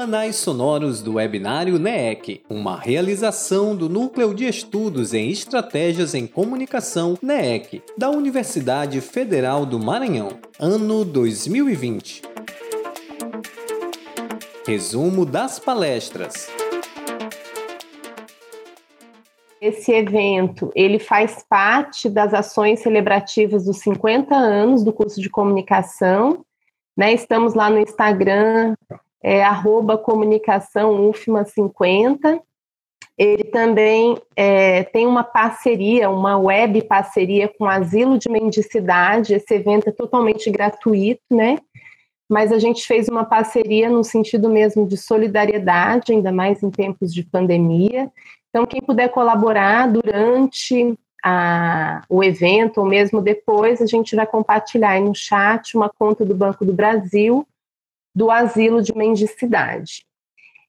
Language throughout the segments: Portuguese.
Anais sonoros do webinário NEEC, uma realização do Núcleo de Estudos em Estratégias em Comunicação NEEC, da Universidade Federal do Maranhão, ano 2020. Resumo das palestras. Esse evento, ele faz parte das ações celebrativas dos 50 anos do curso de comunicação, né? Estamos lá no Instagram, é arroba comunicação UFMA 50. Ele também é, tem uma parceria, uma web parceria com o Asilo de Mendicidade. Esse evento é totalmente gratuito, né? Mas a gente fez uma parceria no sentido mesmo de solidariedade, ainda mais em tempos de pandemia. Então, quem puder colaborar durante a, o evento ou mesmo depois, a gente vai compartilhar aí no chat uma conta do Banco do Brasil do asilo de mendicidade.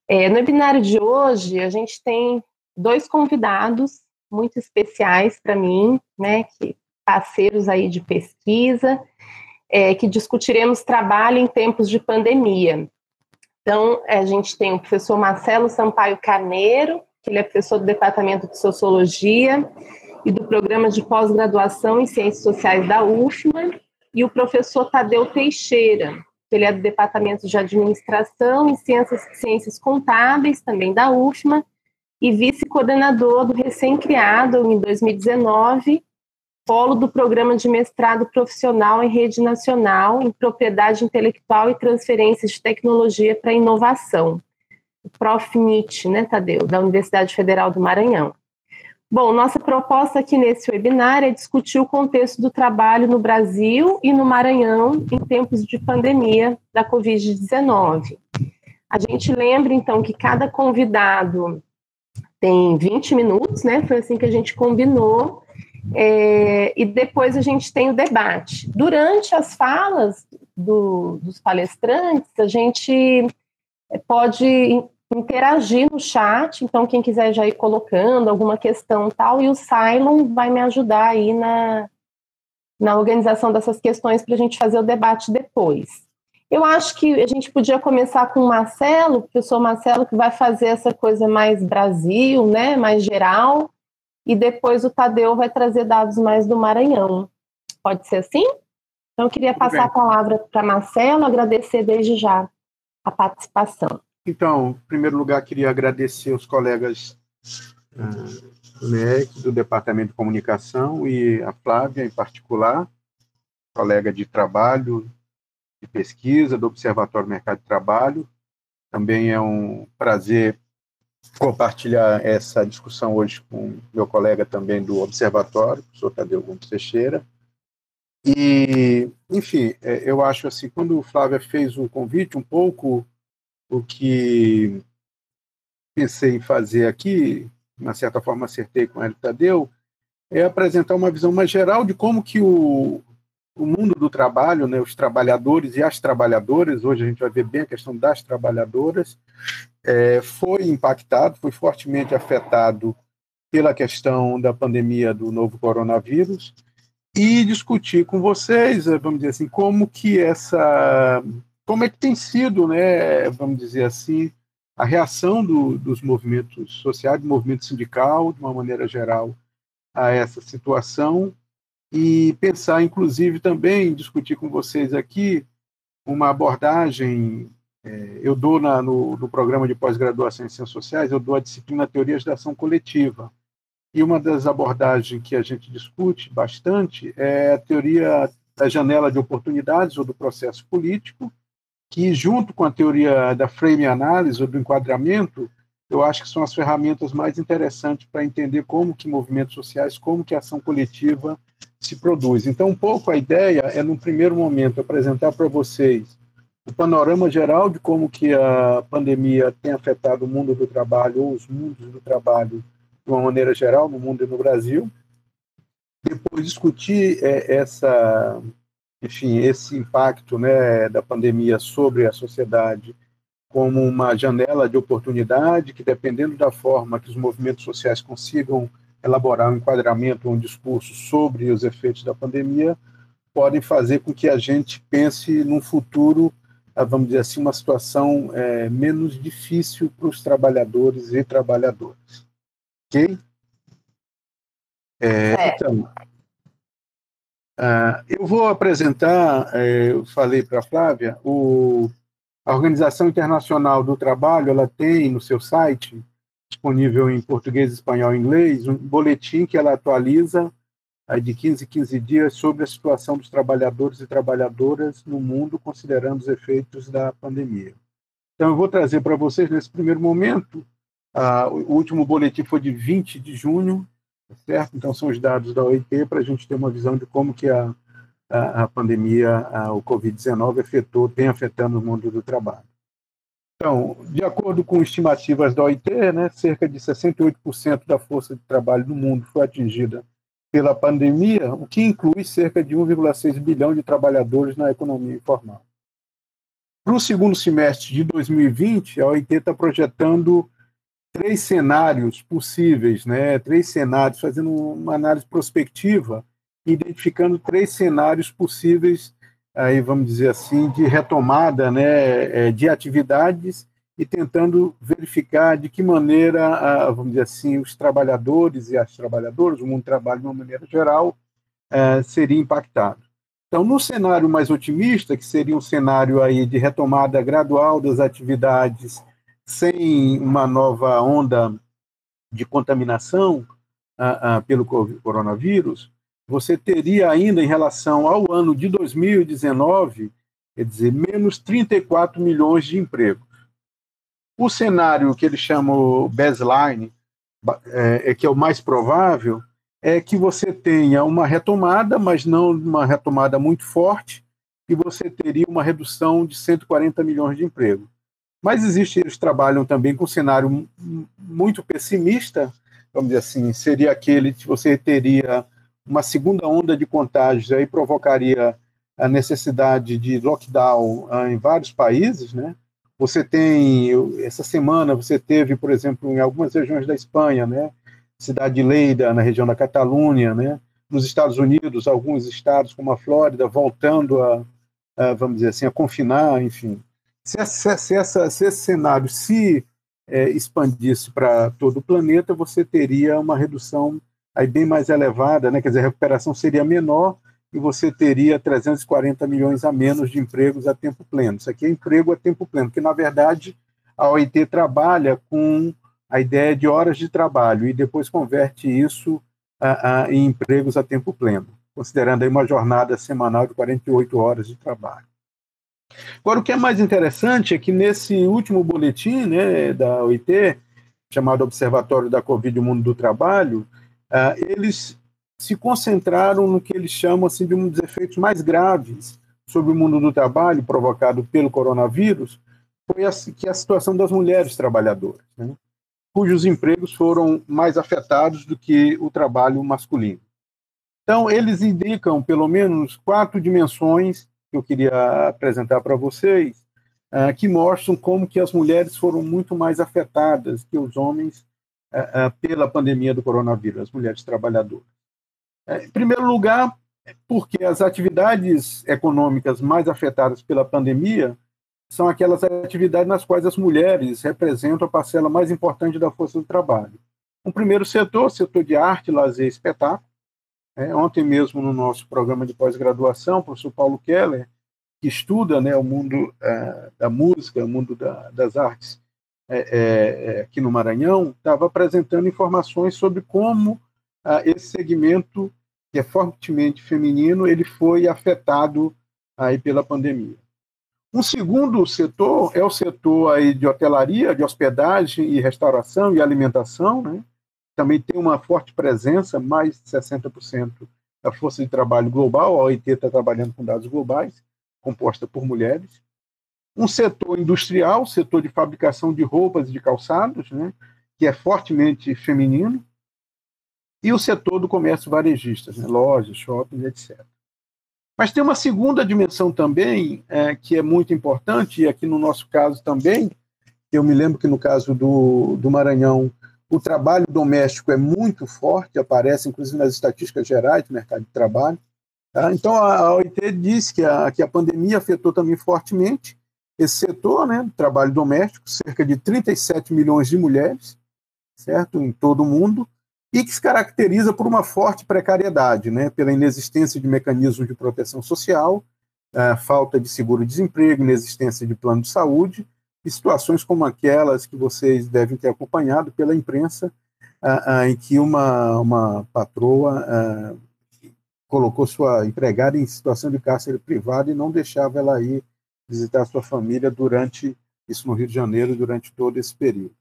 É, no webinário de hoje, a gente tem dois convidados muito especiais para mim, né, que parceiros aí de pesquisa, é, que discutiremos trabalho em tempos de pandemia. Então, a gente tem o professor Marcelo Sampaio Carneiro, que ele é professor do Departamento de Sociologia e do Programa de Pós-Graduação em Ciências Sociais da UFMA, e o professor Tadeu Teixeira, ele é do Departamento de Administração e Ciências, Ciências Contábeis, também da UFMA, e vice-coordenador do recém-criado, em 2019, polo do Programa de Mestrado Profissional em Rede Nacional em Propriedade Intelectual e Transferência de Tecnologia para Inovação, o ProfNIT, né, Tadeu, da Universidade Federal do Maranhão. Bom, nossa proposta aqui nesse webinar é discutir o contexto do trabalho no Brasil e no Maranhão em tempos de pandemia da Covid-19. A gente lembra, então, que cada convidado tem 20 minutos, né? Foi assim que a gente combinou. É, e depois a gente tem o debate. Durante as falas do, dos palestrantes, a gente pode interagir no chat, então quem quiser já ir colocando alguma questão tal, e o Cylon vai me ajudar aí na, na organização dessas questões para a gente fazer o debate depois. Eu acho que a gente podia começar com o Marcelo, o professor Marcelo, que vai fazer essa coisa mais Brasil, né, mais geral, e depois o Tadeu vai trazer dados mais do Maranhão. Pode ser assim? Então, eu queria passar a palavra para Marcelo, agradecer desde já a participação. Então, em primeiro lugar, queria agradecer os colegas uh, do Departamento de Comunicação, e a Flávia, em particular, colega de trabalho, de pesquisa, do Observatório Mercado de Trabalho. Também é um prazer compartilhar essa discussão hoje com meu colega também do Observatório, o professor Tadeu Gomes Teixeira. E, enfim, é, eu acho assim, quando o Flávia fez o convite, um pouco o que pensei em fazer aqui, uma certa forma acertei com ele Tadeu, é apresentar uma visão mais geral de como que o, o mundo do trabalho, né, os trabalhadores e as trabalhadoras, hoje a gente vai ver bem a questão das trabalhadoras, é, foi impactado, foi fortemente afetado pela questão da pandemia do novo coronavírus e discutir com vocês, vamos dizer assim, como que essa como é que tem sido, né, vamos dizer assim, a reação do, dos movimentos sociais, do movimento sindical, de uma maneira geral, a essa situação e pensar, inclusive, também discutir com vocês aqui uma abordagem. É, eu dou na, no, no programa de pós-graduação em Ciências Sociais, eu dou a disciplina Teorias da Ação Coletiva. E uma das abordagens que a gente discute bastante é a teoria da janela de oportunidades ou do processo político, que junto com a teoria da frame análise ou do enquadramento, eu acho que são as ferramentas mais interessantes para entender como que movimentos sociais, como que ação coletiva se produz. Então, um pouco a ideia é, num primeiro momento, apresentar para vocês o panorama geral de como que a pandemia tem afetado o mundo do trabalho ou os mundos do trabalho de uma maneira geral no mundo e no Brasil. Depois discutir é, essa enfim, esse impacto né, da pandemia sobre a sociedade como uma janela de oportunidade que, dependendo da forma que os movimentos sociais consigam elaborar um enquadramento, um discurso sobre os efeitos da pandemia, podem fazer com que a gente pense num futuro vamos dizer assim, uma situação é, menos difícil para os trabalhadores e trabalhadoras. Ok? É, então, uh, eu vou apresentar, é, eu falei para a Flávia, o, a Organização Internacional do Trabalho, ela tem no seu site, disponível em português, espanhol e inglês, um boletim que ela atualiza de 15 em 15 dias sobre a situação dos trabalhadores e trabalhadoras no mundo, considerando os efeitos da pandemia. Então, eu vou trazer para vocês, nesse primeiro momento, o último boletim foi de 20 de junho, certo? Então, são os dados da OIT para a gente ter uma visão de como que a, a, a pandemia, a, o Covid-19 afetou, tem afetando o mundo do trabalho. Então, de acordo com estimativas da OIT, né, cerca de 68% da força de trabalho no mundo foi atingida pela pandemia, o que inclui cerca de 1,6 bilhão de trabalhadores na economia informal. Para o segundo semestre de 2020, a OIT está projetando três cenários possíveis, né? três cenários, fazendo uma análise prospectiva, identificando três cenários possíveis, aí vamos dizer assim, de retomada né? É, de atividades e tentando verificar de que maneira, vamos dizer assim, os trabalhadores e as trabalhadoras, o mundo do trabalho de uma maneira geral, é, seria impactado. Então, no cenário mais otimista, que seria um cenário aí de retomada gradual das atividades sem uma nova onda de contaminação pelo coronavírus, você teria ainda em relação ao ano de 2019, quer dizer, menos 34 milhões de empregos. O cenário que eles chamam baseline, é, é, que é o mais provável, é que você tenha uma retomada, mas não uma retomada muito forte, e você teria uma redução de 140 milhões de empregos. Mas existe, eles trabalham também com um cenário muito pessimista, vamos dizer assim, seria aquele que você teria uma segunda onda de contágios, aí provocaria a necessidade de lockdown ah, em vários países, né? Você tem, essa semana, você teve, por exemplo, em algumas regiões da Espanha, né? Cidade de Leida, na região da Catalunha, né? Nos Estados Unidos, alguns estados, como a Flórida, voltando a, a vamos dizer assim, a confinar, enfim. Se, essa, se, essa, se esse cenário se é, expandisse para todo o planeta, você teria uma redução aí bem mais elevada, né? quer dizer, a recuperação seria menor, e você teria 340 milhões a menos de empregos a tempo pleno. Isso aqui é emprego a tempo pleno, porque, na verdade, a OIT trabalha com a ideia de horas de trabalho e depois converte isso a, a, em empregos a tempo pleno, considerando aí uma jornada semanal de 48 horas de trabalho. Agora, o que é mais interessante é que nesse último boletim né, da OIT, chamado Observatório da Covid e Mundo do Trabalho, uh, eles se concentraram no que eles chamam assim, de um dos efeitos mais graves sobre o mundo do trabalho provocado pelo coronavírus, foi a, que a situação das mulheres trabalhadoras, né, cujos empregos foram mais afetados do que o trabalho masculino. Então, eles indicam pelo menos quatro dimensões que eu queria apresentar para vocês, uh, que mostram como que as mulheres foram muito mais afetadas que os homens uh, uh, pela pandemia do coronavírus, as mulheres trabalhadoras. É, em primeiro lugar, porque as atividades econômicas mais afetadas pela pandemia são aquelas atividades nas quais as mulheres representam a parcela mais importante da força do trabalho. O primeiro setor, setor de arte, lazer e espetáculo. É, ontem mesmo, no nosso programa de pós-graduação, o professor Paulo Keller, que estuda né, o mundo é, da música, o mundo da, das artes é, aqui no Maranhão, estava apresentando informações sobre como ah, esse segmento que é fortemente feminino, ele foi afetado aí pela pandemia. Um segundo setor é o setor aí de hotelaria, de hospedagem e restauração e alimentação, né? Também tem uma forte presença, mais de 60% da força de trabalho global, a OIT está trabalhando com dados globais, composta por mulheres. Um setor industrial, setor de fabricação de roupas e de calçados, né? que é fortemente feminino, e o setor do comércio varejista, né, lojas, shoppings, etc. Mas tem uma segunda dimensão também, é, que é muito importante, e aqui no nosso caso também, eu me lembro que no caso do, do Maranhão, o trabalho doméstico é muito forte, aparece inclusive nas estatísticas gerais do mercado de trabalho. Tá? Então, a OIT diz que a, que a pandemia afetou também fortemente, esse setor, né, trabalho doméstico, cerca de 37 milhões de mulheres, certo, em todo o mundo, e que se caracteriza por uma forte precariedade, né, pela inexistência de mecanismos de proteção social, falta de seguro-desemprego, inexistência de plano de saúde, situações como aquelas que vocês devem ter acompanhado pela imprensa, em que uma, uma patroa colocou sua empregada em situação de cárcere privado e não deixava ela ir visitar sua família durante isso no Rio de Janeiro durante todo esse período.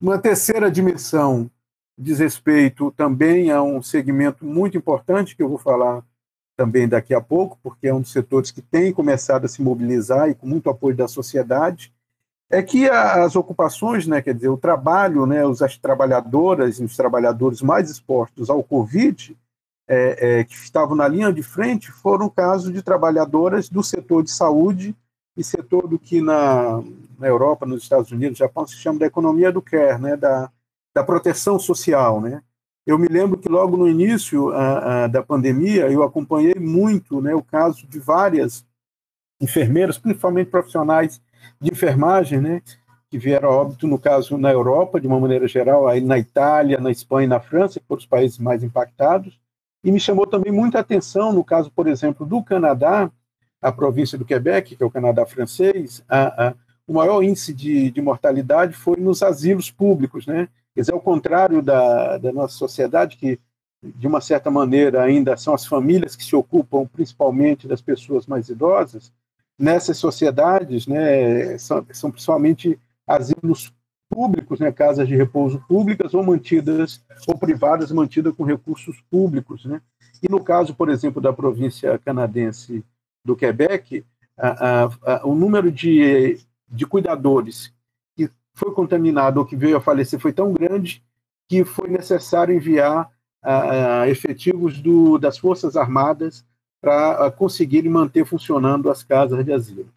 Uma terceira dimensão diz respeito também a um segmento muito importante que eu vou falar também daqui a pouco, porque é um dos setores que tem começado a se mobilizar e com muito apoio da sociedade, é que as ocupações, né, quer dizer, o trabalho, né, as trabalhadoras e os trabalhadores mais expostos ao Covid, é, é, que estavam na linha de frente foram casos de trabalhadoras do setor de saúde e setor do que na, na Europa, nos Estados Unidos, Japão, se chama da economia do care, né, da, da proteção social. Né? Eu me lembro que logo no início a, a, da pandemia eu acompanhei muito né, o caso de várias enfermeiras, principalmente profissionais de enfermagem, né, que vieram a óbito, no caso, na Europa, de uma maneira geral, aí na Itália, na Espanha e na França, que foram os países mais impactados, e me chamou também muita atenção, no caso, por exemplo, do Canadá, a província do Quebec, que é o Canadá francês, a, a, o maior índice de, de, mortalidade foi nos asilos públicos, né? Quer dizer, ao contrário da, da nossa sociedade, que de uma certa maneira ainda são as famílias que se ocupam principalmente das pessoas mais idosas, nessas sociedades, né, são, são principalmente asilos públicos, né, casas de repouso públicas ou mantidas ou privadas mantidas com recursos públicos, né? E no caso, por exemplo, da província canadense do Quebec, a, a, a, o número de, de cuidadores foi contaminado ou que veio a falecer foi tão grande que foi necessário enviar efetivos do, das Forças Armadas para conseguirem manter funcionando as casas de asilo.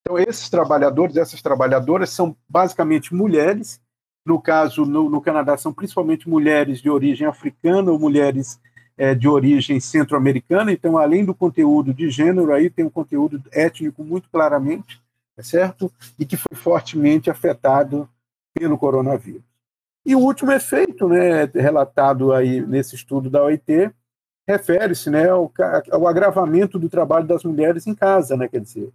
Então, esses trabalhadores, essas trabalhadoras são basicamente mulheres. No caso, no, no Canadá, são principalmente mulheres de origem africana ou mulheres é, de origem centro-americana. Então, além do conteúdo de gênero, aí tem um conteúdo étnico muito claramente, é certo? E que foi fortemente afetado pelo coronavírus. E o último efeito, né, relatado aí nesse estudo da OIT, refere-se né, ao, ao agravamento do trabalho das mulheres em casa, né, quer dizer,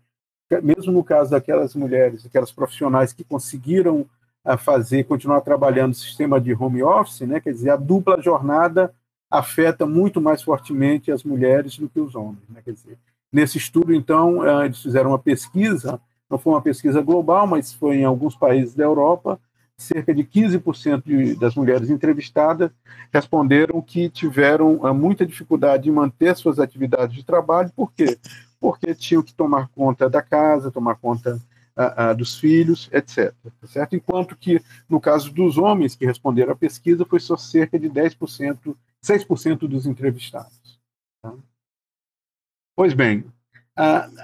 mesmo no caso daquelas mulheres, aquelas profissionais que conseguiram a ah, fazer, continuar trabalhando no sistema de home office, né? quer dizer, a dupla jornada afeta muito mais fortemente as mulheres do que os homens. Né? Quer dizer, nesse estudo, então, ah, eles fizeram uma pesquisa, não foi uma pesquisa global, mas foi em alguns países da Europa, cerca de 15% de, das mulheres entrevistadas responderam que tiveram ah, muita dificuldade em manter suas atividades de trabalho, por quê? porque tinham que tomar conta da casa, tomar conta ah, ah, dos filhos, etc. Tá certo? Enquanto que, no caso dos homens que responderam à pesquisa, foi só cerca de 10%, 6% dos entrevistados. Tá? Pois bem,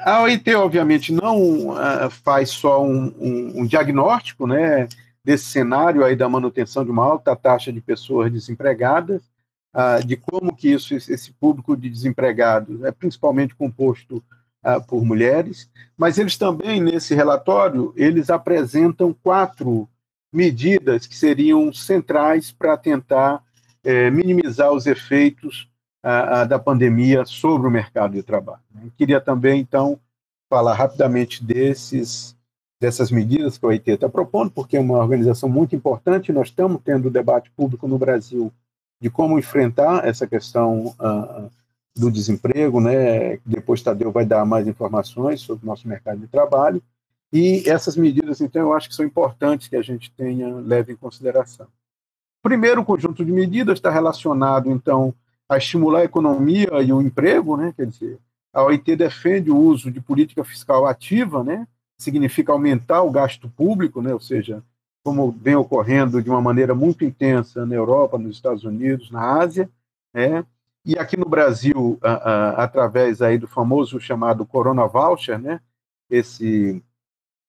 a OIT, obviamente, não faz só um, um, um, diagnóstico né, desse cenário aí da manutenção de uma alta taxa de pessoas desempregadas, ah, de como que isso, esse público de desempregados é principalmente composto ah, por mulheres, mas eles também, nesse relatório, eles apresentam quatro medidas que seriam centrais para tentar é, minimizar os efeitos ah, da pandemia sobre o mercado de trabalho. Eu queria também, então, falar rapidamente desses dessas medidas que a OIT está propondo, porque é uma organização muito importante. Nós estamos tendo debate público no Brasil de como enfrentar essa questão uh, do desemprego, né? Depois Tadeu vai dar mais informações sobre o nosso mercado de trabalho. E essas medidas, então, eu acho que são importantes que a gente tenha, leve em consideração. Primeiro conjunto de medidas está relacionado, então, a estimular a economia e o emprego, né? Quer dizer, a OIT defende o uso de política fiscal ativa, né? Significa aumentar o gasto público, né? Ou seja, como vem ocorrendo de uma maneira muito intensa na Europa, nos Estados Unidos, na Ásia, né? e aqui no Brasil, a, a, através aí do famoso chamado Corona Voucher, né? Esse,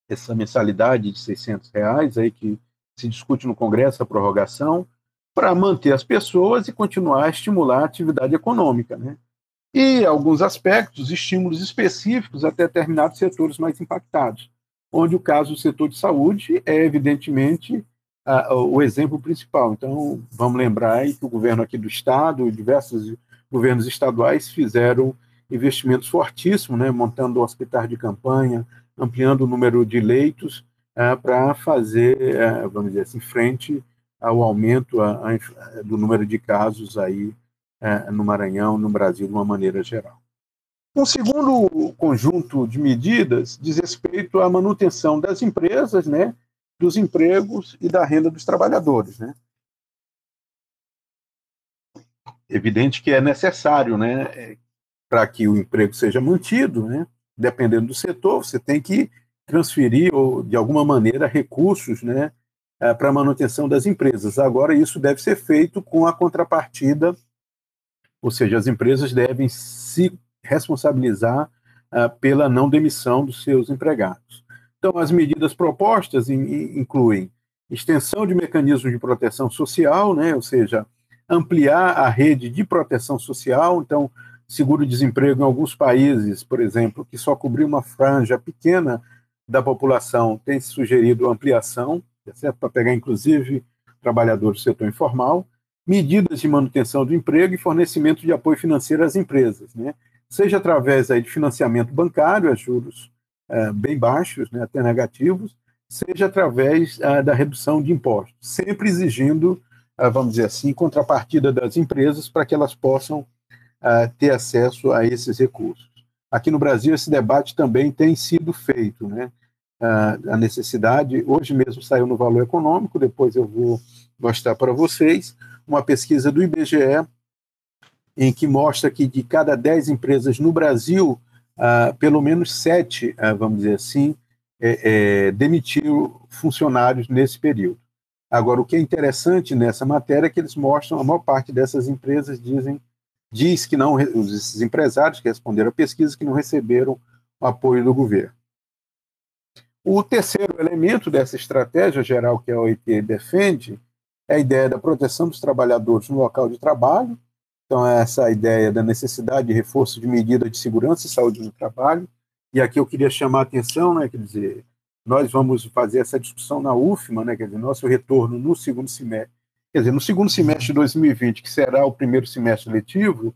essa mensalidade de 600 reais aí que se discute no Congresso a prorrogação, para manter as pessoas e continuar a estimular a atividade econômica. Né? E alguns aspectos, estímulos específicos a determinados setores mais impactados, onde o caso do setor de saúde é evidentemente o exemplo principal. Então, vamos lembrar que o governo aqui do estado, diversos governos estaduais fizeram investimentos fortíssimos, né, montando hospitais de campanha, ampliando o número de leitos é, para fazer, é, vamos dizer assim, frente ao aumento a, a, do número de casos aí é, no Maranhão, no Brasil, de uma maneira geral. Um segundo conjunto de medidas diz respeito à manutenção das empresas, né, dos empregos e da renda dos trabalhadores, né. Evidente que é necessário, né, para que o emprego seja mantido, né, dependendo do setor, você tem que transferir ou de alguma maneira recursos, né, eh, para manutenção das empresas. Agora isso deve ser feito com a contrapartida, ou seja, as empresas devem se responsabilizar uh, pela não demissão dos seus empregados. Então, as medidas propostas in, incluem extensão de mecanismos de proteção social, né, ou seja, ampliar a rede de proteção social. Então, seguro-desemprego em alguns países, por exemplo, que só cobriu uma franja pequena da população, tem sugerido ampliação, tá para pegar inclusive trabalhadores do setor informal, medidas de manutenção do emprego e fornecimento de apoio financeiro às empresas, né? seja através aí de financiamento bancário a juros é, bem baixos, né, até negativos, seja através é, da redução de impostos, sempre exigindo, é, vamos dizer assim, contrapartida das empresas para que elas possam ter acesso a esses recursos. Aqui no Brasil, esse debate também tem sido feito, né? A necessidade, hoje mesmo saiu no Valor Econômico, depois eu vou mostrar para vocês, uma pesquisa do IBGE, em que mostra que de cada 10 empresas no Brasil, uh, pelo menos 7, uh, ah, vamos dizer assim, é, é, demitiu funcionários nesse período. Agora, o que é interessante nessa matéria é que eles mostram, a maior parte dessas empresas dizem, diz que não, esses empresários que responderam à pesquisa, que não receberam apoio do governo. O terceiro elemento dessa estratégia geral que a OIT defende é a ideia da proteção dos trabalhadores no local de trabalho, então, é essa ideia da necessidade de reforço de medidas de segurança e saúde no trabalho. E aqui eu queria chamar a atenção, né, quer dizer, nós vamos fazer essa discussão na UFMA, né, quer dizer, nosso retorno no segundo semestre. Quer dizer, no segundo semestre de 2020, que será o primeiro semestre letivo,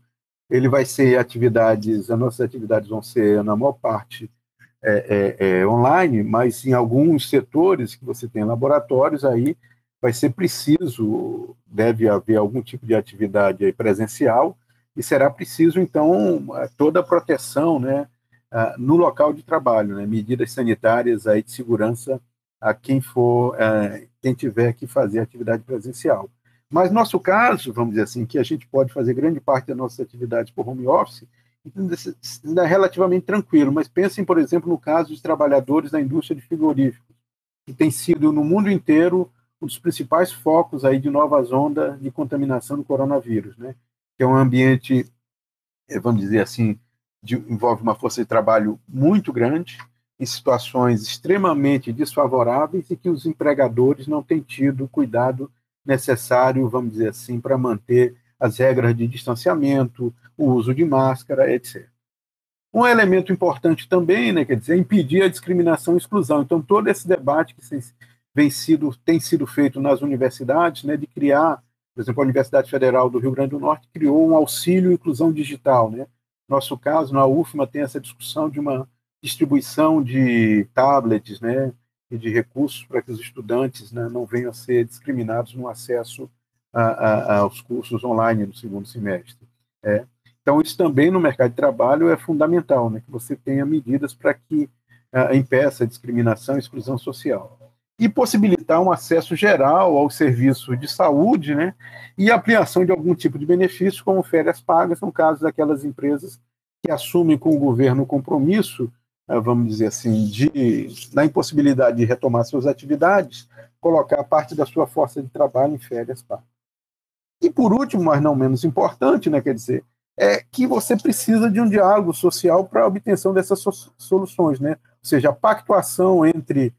ele vai ser atividades, as nossas atividades vão ser, na maior parte, é, é, é, online, mas em alguns setores que você tem laboratórios aí, vai ser preciso, deve haver algum tipo de atividade presencial, e será preciso, então, toda a proteção né, no local de trabalho, né, medidas sanitárias aí de segurança a quem for, quem tiver que fazer atividade presencial. Mas no nosso caso, vamos dizer assim, que a gente pode fazer grande parte das nossas atividades por home office, ainda é relativamente tranquilo, mas pensem, por exemplo, no caso de trabalhadores da indústria de frigoríficos, que tem sido no mundo inteiro um dos principais focos aí de novas ondas de contaminação do coronavírus, né? Que é um ambiente, eh, vamos dizer assim, de, envolve uma força de trabalho muito grande, em situações extremamente desfavoráveis e que os empregadores não têm tido o cuidado necessário, vamos dizer assim, para manter as regras de distanciamento, o uso de máscara, etc. Um elemento importante também, né, quer dizer, impedir a discriminação e exclusão. Então, todo esse debate que vem sido, tem sido feito nas universidades, né, de criar, por exemplo, a Universidade Federal do Rio Grande do Norte criou um auxílio inclusão digital, né? Nosso caso, na UFMA, tem essa discussão de uma distribuição de tablets, né, e de recursos para que os estudantes né, não venham a ser discriminados no acesso aos cursos online no segundo semestre. É. Então, isso também no mercado de trabalho é fundamental, né, que você tenha medidas para que uh, impeça a discriminação e exclusão social e possibilitar um acesso geral ao serviço de saúde, né, e ampliação de algum tipo de benefício, como férias pagas, no caso daquelas empresas que assumem com o governo o compromisso, eh, vamos dizer assim, de, na impossibilidade de retomar suas atividades, colocar parte da sua força de trabalho em férias pagas. E por último, mas não menos importante, né, quer dizer, é que você precisa de um diálogo social para a obtenção dessas soluções, né? Ou seja, a pactuação entre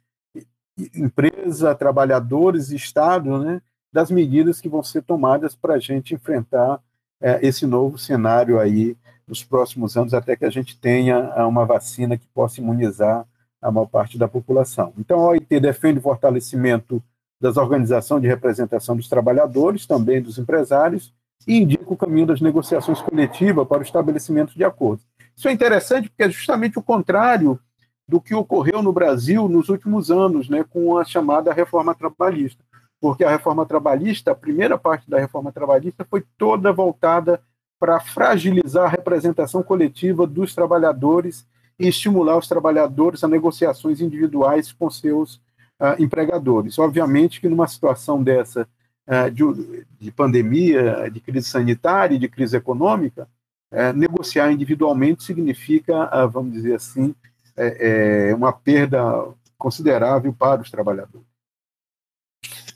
empresa, trabalhadores e Estado, né, das medidas que vão ser tomadas para a gente enfrentar é, esse novo cenário aí nos próximos anos, até que a gente tenha uma vacina que possa imunizar a maior parte da população. Então, a OIT defende o fortalecimento das organizações de representação dos trabalhadores, também dos empresários, e indica o caminho das negociações coletivas para o estabelecimento de acordos. Isso é interessante porque é justamente o contrário do que ocorreu no Brasil nos últimos anos, né, com a chamada reforma trabalhista. Porque a reforma trabalhista, a primeira parte da reforma trabalhista, foi toda voltada para fragilizar a representação coletiva dos trabalhadores e estimular os trabalhadores a negociações individuais com seus uh, empregadores. Obviamente que numa situação dessa uh, de, de, pandemia, de crise sanitária, de crise econômica, uh, negociar individualmente significa, vamos dizer assim, é, é uma perda considerável para os trabalhadores.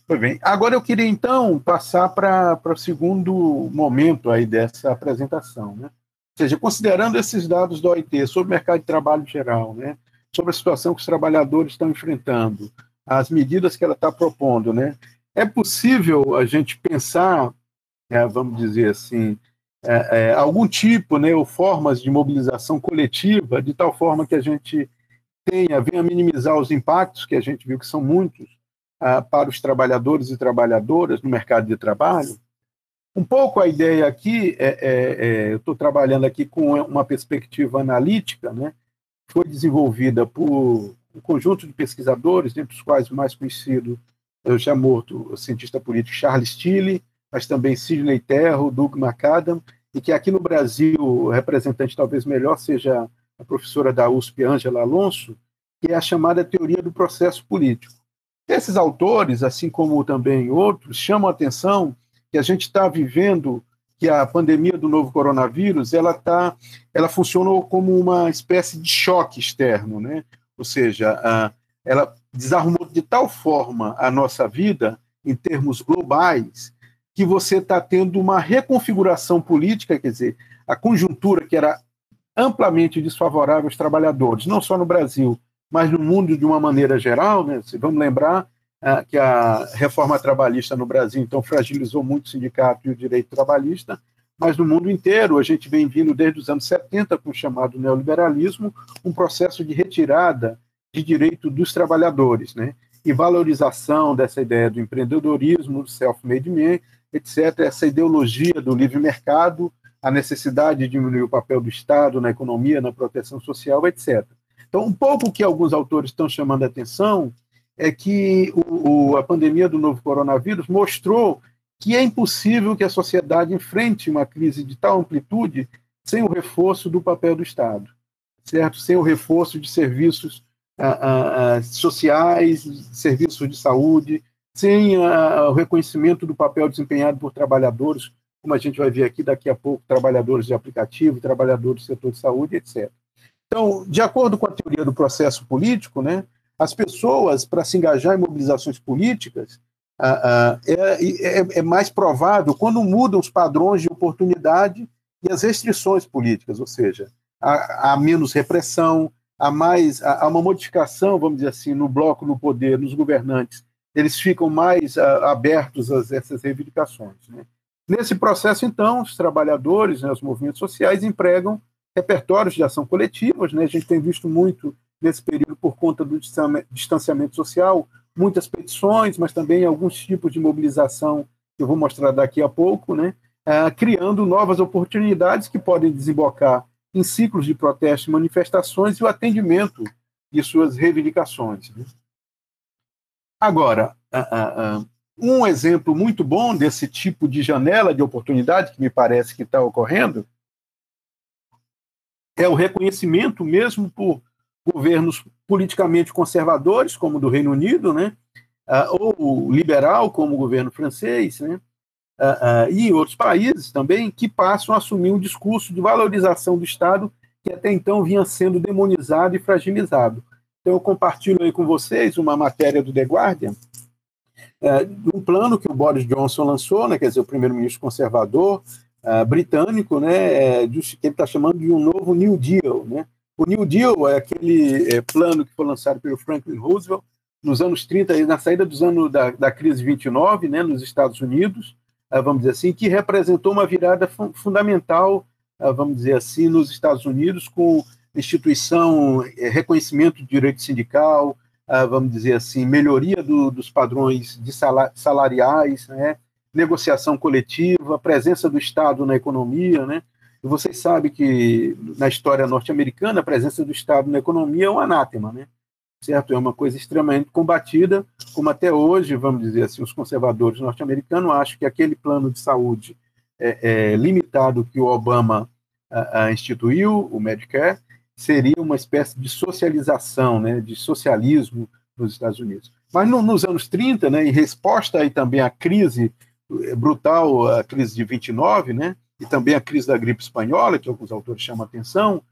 Muito bem. Agora eu queria então passar para o segundo momento aí dessa apresentação, né? Ou seja, considerando esses dados do OIT sobre o mercado de trabalho geral, né? Sobre a situação que os trabalhadores estão enfrentando, as medidas que ela está propondo, né? É possível a gente pensar, é, vamos dizer assim, é, é, algum tipo, né, ou formas de mobilização coletiva, de tal forma que a gente tenha, venha minimizar os impactos, que a gente viu que são muitos, ah, para os trabalhadores e trabalhadoras no mercado de trabalho. Um pouco a ideia aqui, é, é, é eu estou trabalhando aqui com uma perspectiva analítica, né, foi desenvolvida por um conjunto de pesquisadores, dentre os quais o mais conhecido já morto o cientista político Charles Tilley, mas também Sidney Terro, Doug McAdam, e que aqui no Brasil o representante talvez melhor seja a professora da USP, Ângela Alonso, que é a chamada teoria do processo político. Esses autores, assim como também outros, chamam a atenção que a gente está vivendo que a pandemia do novo coronavírus ela tá, ela funcionou como uma espécie de choque externo, né? Ou seja, ela desarrumou de tal forma a nossa vida em termos globais que você está tendo uma reconfiguração política, quer dizer, a conjuntura que era amplamente desfavorável aos trabalhadores, não só no Brasil, mas no mundo de uma maneira geral, né? Vamos lembrar ah, que a reforma trabalhista no Brasil então fragilizou muito o sindicato e o direito trabalhista, mas no mundo inteiro a gente vem vindo desde os anos 70 com o chamado neoliberalismo, um processo de retirada de direito dos trabalhadores, né? E valorização dessa ideia do empreendedorismo, do self-made man, etc., essa ideologia do livre mercado, a necessidade de diminuir o papel do Estado na economia, na proteção social, etc. Então, um pouco que alguns autores estão chamando a atenção é que o, o, a pandemia do novo coronavírus mostrou que é impossível que a sociedade enfrente uma crise de tal amplitude sem o reforço do papel do Estado, certo? Sem o reforço de serviços ah, ah, ah sociais, serviços de saúde, sem o reconhecimento do papel desempenhado por trabalhadores, como a gente vai ver aqui daqui a pouco, trabalhadores de aplicativo, trabalhadores do setor de saúde, etc. Então, de acordo com a teoria do processo político, né, as pessoas, para se engajar em mobilizações políticas, é, é, é, mais provável quando mudam os padrões de oportunidade e as restrições políticas, ou seja, há, há menos repressão, há mais há uma modificação, vamos dizer assim, no bloco, no poder, nos governantes eles ficam mais uh, abertos a essas reivindicações. Né? Nesse processo, então, os trabalhadores, né, os movimentos sociais empregam repertórios de ação coletivas. Né? A gente tem visto muito nesse período, por conta do distanciamento social, muitas petições, mas também alguns tipos de mobilização que eu vou mostrar daqui a pouco, né? Uh, criando novas oportunidades que podem desembocar em ciclos de protesto e manifestações e o atendimento de suas reivindicações. Né? Agora, um exemplo muito bom desse tipo de janela de oportunidade que me parece que está ocorrendo é o reconhecimento mesmo por governos politicamente conservadores, como o do Reino Unido, né? ou liberal, como o governo francês, né? e outros países também, que passam a assumir um discurso de valorização do Estado que até então vinha sendo demonizado e fragilizado. Então, eu compartilho aí com vocês uma matéria do The Guardian, é, um plano que o Boris Johnson lançou, né, quer dizer, o primeiro-ministro conservador britânico, né, é, de, que ele está chamando de um novo New Deal. Né? O New Deal é aquele é, plano que foi lançado pelo Franklin Roosevelt nos anos 30, na saída dos anos da, da crise 29, né, nos Estados Unidos, é, vamos dizer assim, que representou uma virada fu fundamental vamos dizer assim, nos Estados Unidos com instituição, reconhecimento de direito sindical, vamos dizer assim, melhoria do, dos padrões de salariais, né? negociação coletiva, presença do Estado na economia, né? E vocês sabem que na história norte-americana a presença do Estado na economia é um anátema, né? Certo? É uma coisa extremamente combatida, como até hoje, vamos dizer assim, os conservadores norte-americanos acham que aquele plano de saúde é, é, limitado que o Obama a, a instituiu, o Medicare, seria uma espécie de socialização, né, de socialismo nos Estados Unidos. Mas no, nos anos 30, né, em resposta aí também à crise brutal, a crise de 29, né, e também a crise da gripe espanhola, que alguns autores chamam a atenção,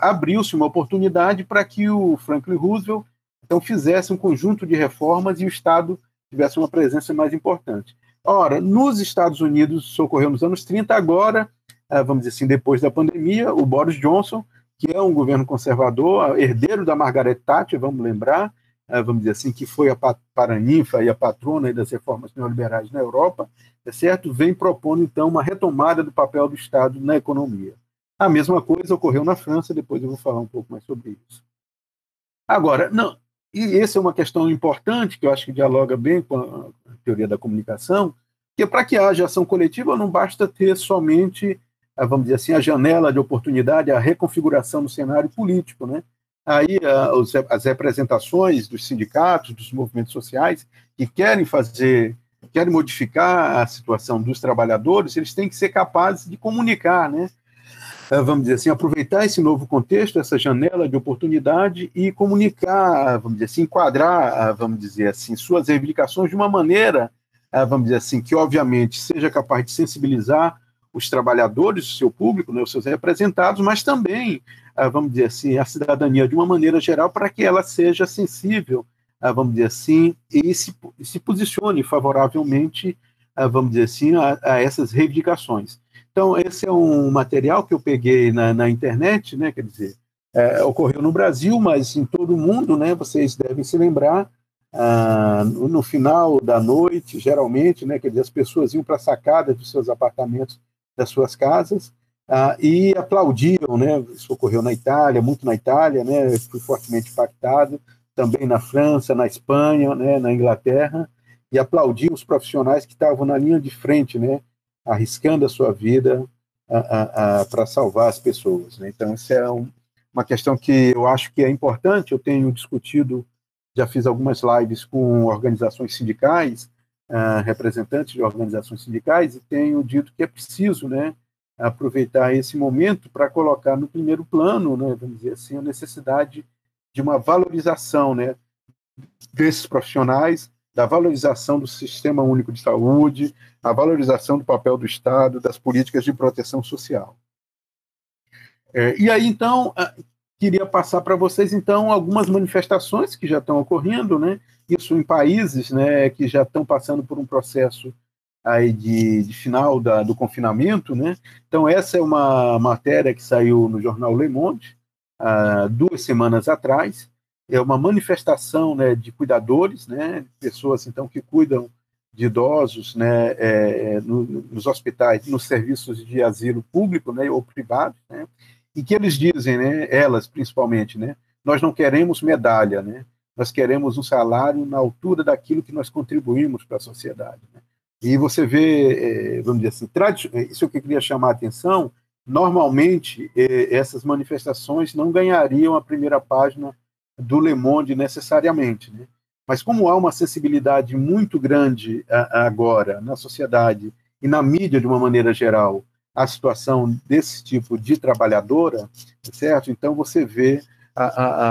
abriu-se uma oportunidade para que o Franklin Roosevelt então fizesse um conjunto de reformas e o Estado tivesse uma presença mais importante. Ora, nos Estados Unidos, isso ocorreu nos anos 30, agora, ah, vamos dizer assim, depois da pandemia, o Boris Johnson, que é um governo conservador, herdeiro da Margaret Thatcher, vamos lembrar, ah, vamos dizer assim, que foi a paraninfa e a patrona das reformas neoliberais na Europa, é certo? Vem propondo, então, uma retomada do papel do Estado na economia. A mesma coisa ocorreu na França, depois eu vou falar um pouco mais sobre isso. Agora, não, e essa é uma questão importante, que eu acho que dialoga bem com a teoria da comunicação, que é para que haja ação coletiva não basta ter somente, ah, vamos dizer assim, a janela de oportunidade, a reconfiguração do cenário político, né? Aí ah, as representações dos sindicatos, dos movimentos sociais que querem fazer, querem modificar a situação dos trabalhadores, eles têm que ser capazes de comunicar, né? Eh, vamos dizer assim, aproveitar esse novo contexto, essa janela de oportunidade e comunicar, vamos dizer assim, enquadrar, vamos dizer assim, suas reivindicações de uma maneira, vamos dizer assim, que obviamente seja capaz de sensibilizar os trabalhadores, o seu público, né, os seus representados, mas também, vamos dizer assim, a cidadania de uma maneira geral para que ela seja sensível, vamos dizer assim, e se, se posicione favoravelmente, vamos dizer assim, a, a essas reivindicações. Então, esse é um material que eu peguei na, na internet, né? Quer dizer, é, ocorreu no Brasil, mas em todo o mundo, né? Vocês devem se lembrar, ah, no final da noite, geralmente, né? Quer dizer, as pessoas iam para a sacada dos seus apartamentos, das suas casas, ah, e aplaudiam, né? Isso ocorreu na Itália, muito na Itália, né? Fui fortemente impactado, também na França, na Espanha, né? Na Inglaterra, e aplaudiam os profissionais que estavam na linha de frente, né? arriscando a sua vida para salvar as pessoas. Né? Então, isso é um, uma questão que eu acho que é importante. Eu tenho discutido, já fiz algumas lives com organizações sindicais, uh, representantes de organizações sindicais, e tenho dito que é preciso né, aproveitar esse momento para colocar no primeiro plano, né, vamos dizer assim, a necessidade de uma valorização né, desses profissionais, da valorização do Sistema Único de Saúde, a valorização do papel do Estado, das políticas de proteção social. É, e aí, então, queria passar para vocês, então, algumas manifestações que já estão ocorrendo, né? Isso em países né, que já estão passando por um processo aí de, de final da, do confinamento, né? Então, essa é uma matéria que saiu no jornal Le Monde, duas semanas atrás, é uma manifestação né, de cuidadores, né, pessoas então que cuidam de idosos né, é, é, no, nos hospitais, nos serviços de asilo público né, ou privado, né, e que eles dizem, né, elas principalmente, né, nós não queremos medalha, né, nós queremos um salário na altura daquilo que nós contribuímos para a sociedade. Né. E você vê, é, vamos dizer assim, isso é o que eu queria chamar a atenção, normalmente é, essas manifestações não ganhariam a primeira página do Le Monde necessariamente, né? Mas como há uma acessibilidade muito grande agora na sociedade e na mídia de uma maneira geral a situação desse tipo de trabalhadora, certo? Então você vê,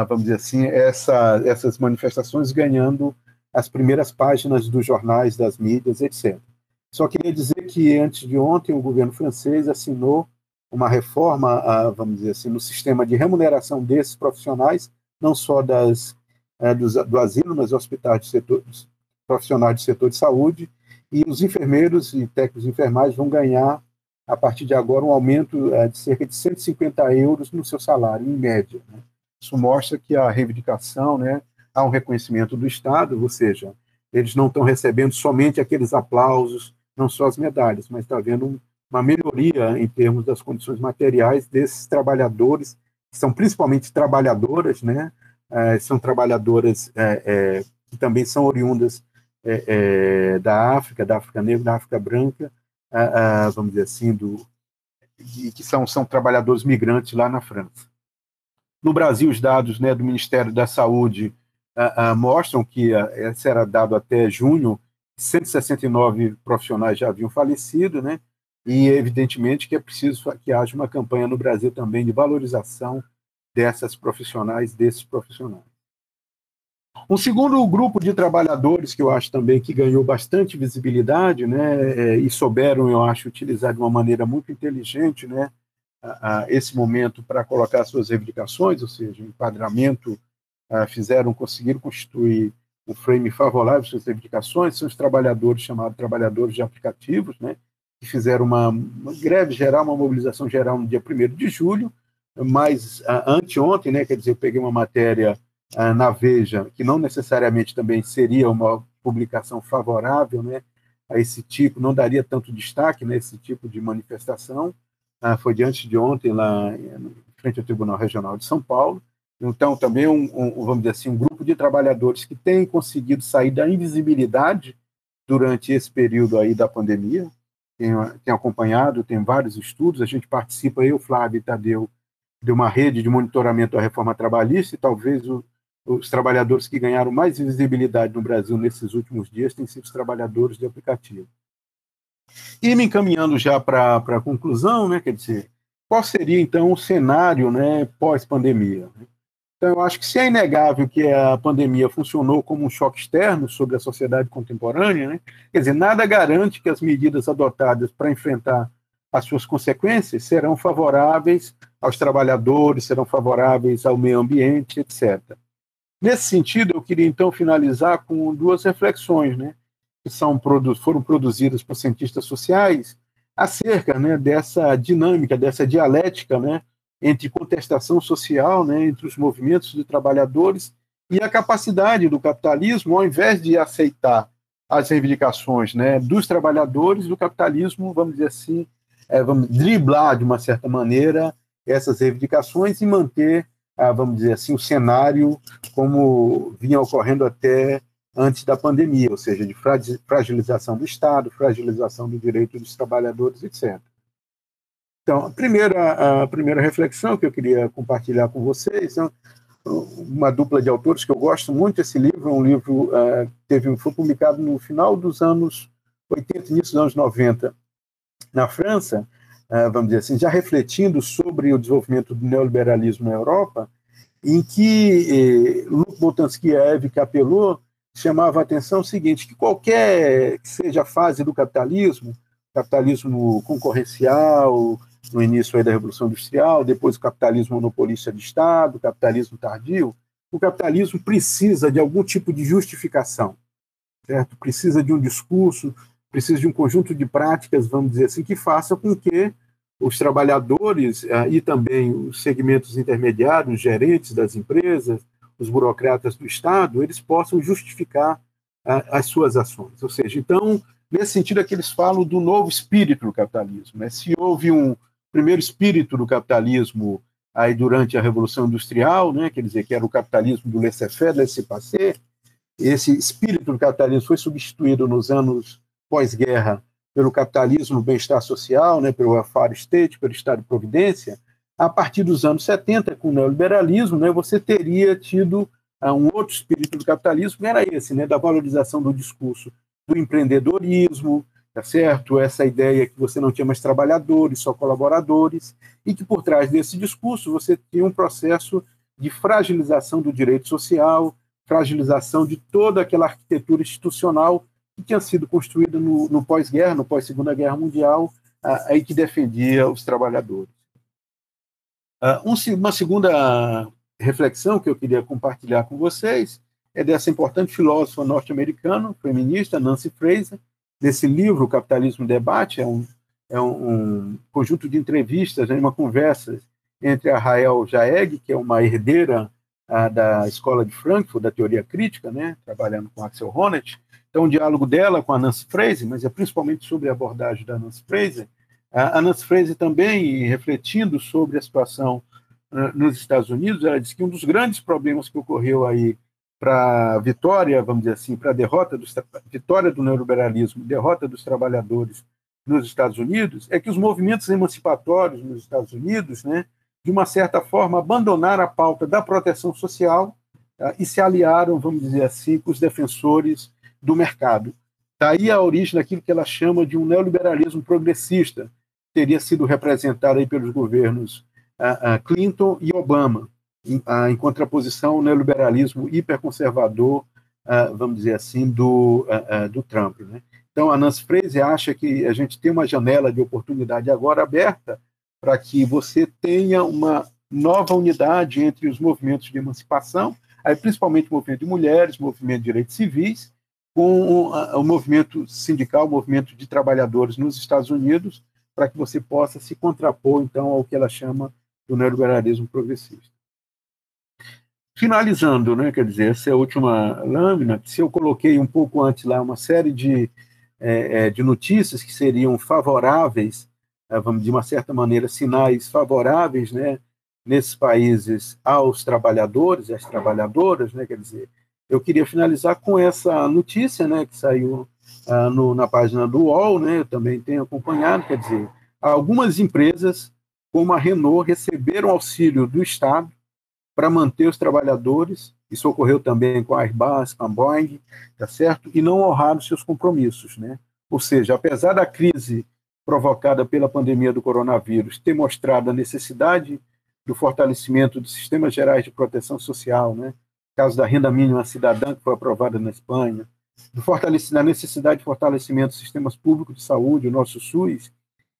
vamos dizer assim, essa, essas manifestações ganhando as primeiras páginas dos jornais, das mídias, etc. Só queria dizer que antes de ontem o governo francês assinou uma reforma, vamos dizer assim, no sistema de remuneração desses profissionais não só das, é, do, asilo, mas hospitais de setor, profissionais do setor de saúde, e os enfermeiros e técnicos de enfermagem vão ganhar, a partir de agora, um aumento é, de cerca de 150 euros no seu salário, em média. Né? Isso mostra que a reivindicação, né, há um reconhecimento do Estado, ou seja, eles não estão recebendo somente aqueles aplausos, não só as medalhas, mas está havendo um, uma melhoria em termos das condições materiais desses trabalhadores, que são principalmente trabalhadoras, né? É, são trabalhadoras é, é, que também são oriundas é, é, da África, da África Negra, da África Branca, vamos dizer assim, do, que são, são trabalhadores migrantes lá na França. No Brasil, os dados né, do Ministério da Saúde mostram que, esse era dado até junho, 169 profissionais já haviam falecido, né? E evidentemente que é preciso que haja uma campanha no Brasil também de valorização dessas profissionais, desses profissionais. Um segundo grupo de trabalhadores que eu acho também que ganhou bastante visibilidade, né, é, e souberam, eu acho, utilizar de uma maneira muito inteligente, né, a, a esse momento para colocar suas reivindicações, ou seja, enquadramento, a, fizeram, conseguiram constituir um frame favorável às suas reivindicações, são os trabalhadores chamados trabalhadores de aplicativos, né, que fizeram uma, uma greve geral, uma mobilização geral no dia 1 de julho, mas anteontem, né, quer dizer, eu peguei uma matéria na Veja, que não necessariamente também seria uma publicação favorável né, a esse tipo, não daria tanto destaque né, tipo de manifestação, foi diante de ontem lá em frente ao Tribunal Regional de São Paulo, então também um, um, vamos dizer assim, um grupo de trabalhadores que tem conseguido sair da invisibilidade durante esse período aí da pandemia, tem, tem acompanhado, tem vários estudos, a gente participa, eu, Flávio e Tadeu, de uma rede de monitoramento da reforma trabalhista, e talvez o, os trabalhadores que ganharam mais visibilidade no Brasil nesses últimos dias têm sido os trabalhadores de aplicativo. E me encaminhando já para a conclusão, né, quer dizer, qual seria então o cenário né, pós-pandemia? Então, eu acho que se é inegável que a pandemia funcionou como um choque externo sobre a sociedade contemporânea, né, quer dizer, nada garante que as medidas adotadas para enfrentar as suas consequências serão favoráveis aos trabalhadores, serão favoráveis ao meio ambiente, etc. Nesse sentido, eu queria então finalizar com duas reflexões, né, que são, foram produzidas por cientistas sociais acerca né, dessa dinâmica, dessa dialética né, entre contestação social, né, entre os movimentos de trabalhadores e a capacidade do capitalismo, ao invés de aceitar as reivindicações né, dos trabalhadores, do capitalismo, vamos dizer assim, é, vamos driblar de uma certa maneira essas reivindicações e manter, ah, vamos dizer assim, o cenário como vinha ocorrendo até antes da pandemia, ou seja, de fragilização do Estado, fragilização do direito dos trabalhadores, etc. Então, a primeira, a primeira reflexão que eu queria compartilhar com vocês é uma dupla de autores que eu gosto muito. Esse livro é um livro uh, teve, foi publicado no final dos anos 80, início dos anos 90, na França, ah, vamos dizer assim, já refletindo sobre o desenvolvimento do neoliberalismo na Europa, em que eh, Luc Boltanski e Eve Capelot chamava a atenção o seguinte, que qualquer que seja a fase do capitalismo, capitalismo concorrencial, no início da Revolução Industrial, depois o capitalismo monopolista de Estado, o capitalismo tardio, o capitalismo precisa de algum tipo de justificação, certo? Precisa de um discurso, precisa de um conjunto de práticas, vamos dizer assim, que faça com que os trabalhadores uh, e também os segmentos intermediários, gerentes das empresas, os burocratas do Estado, eles possam justificar uh, as suas ações. Ou seja, então, nesse sentido é que eles falam do novo espírito do capitalismo. Né? Se houve um primeiro espírito do capitalismo aí durante a Revolução Industrial, né, quer dizer, que era o capitalismo do laissez-faire, laissez-passer, esse espírito do capitalismo foi substituído nos anos pós-guerra pelo capitalismo, bem-estar social, né, pelo welfare state, pelo estado de providência, a partir dos anos 70, com o neoliberalismo, né, você teria tido uh, um outro espírito do capitalismo, que era esse, né, da valorização do discurso do empreendedorismo, tá certo? Essa ideia que você não tinha mais trabalhadores, só colaboradores, e que por trás desse discurso você tinha um processo de fragilização do direito social, fragilização de toda aquela arquitetura institucional que tinha sido construída no, no pós-guerra, no pós-segunda guerra mundial, aí que defendia os trabalhadores. Um, uma segunda reflexão que eu queria compartilhar com vocês é dessa importante filósofa norte-americana, feminista, Nancy Fraser, desse livro, Capitalismo em Debate, é um, é um, um conjunto de entrevistas, né, uma conversa entre a Rael Jaeg, que é uma herdeira a, da Escola de Frankfurt, da teoria crítica, né, trabalhando com Axel Honneth, então, o diálogo dela com a Nancy Fraser, mas é principalmente sobre a abordagem da Nancy Fraser, A Nancy Fraser também, refletindo sobre a situação uh, nos Estados Unidos, ela disse que um dos grandes problemas que ocorreu aí para a vitória, vamos dizer assim, para a derrota dos, vitória do neoliberalismo, derrota dos trabalhadores nos Estados Unidos, é que os movimentos emancipatórios nos Estados Unidos, né, de uma certa forma, abandonaram a pauta da proteção social tá, e se aliaram, vamos dizer assim, com os defensores do mercado. Daí a origem daquilo que ela chama de um neoliberalismo progressista, que teria sido representado aí pelos governos uh, uh, Clinton e Obama, em, contraposição ao neoliberalismo hiperconservador, vamos dizer assim, do, do Trump. Né? Então, a Nancy Fraser acha que a gente tem uma janela de oportunidade agora aberta para que você tenha uma nova unidade entre os movimentos de emancipação, aí principalmente o movimento de mulheres, o movimento de direitos civis, com o movimento sindical, o movimento de trabalhadores nos Estados Unidos, para que você possa se contrapor, então, ao que ela chama do neoliberalismo progressista. Finalizando, né, quer dizer, essa é a última lâmina, se eu coloquei um pouco antes lá uma série de, é, é de notícias que seriam favoráveis, é, vamos de uma certa maneira, sinais favoráveis, né, nesses países aos trabalhadores às trabalhadoras, né, quer dizer, eu queria finalizar com essa notícia, né, que saiu uh, no, na página do UOL, né, eu também tenho acompanhado, quer dizer, algumas empresas, como a Renault, receberam auxílio do Estado para manter os trabalhadores, isso ocorreu também com a Airbus, com a Boeing, tá certo? E não honraram seus compromissos, né? Ou seja, apesar da crise provocada pela pandemia do coronavírus ter mostrado a necessidade do fortalecimento dos sistemas gerais de proteção social, né? caso da renda mínima cidadã, que foi aprovada na Espanha, da necessidade de fortalecimento dos sistemas públicos de saúde, o nosso SUS,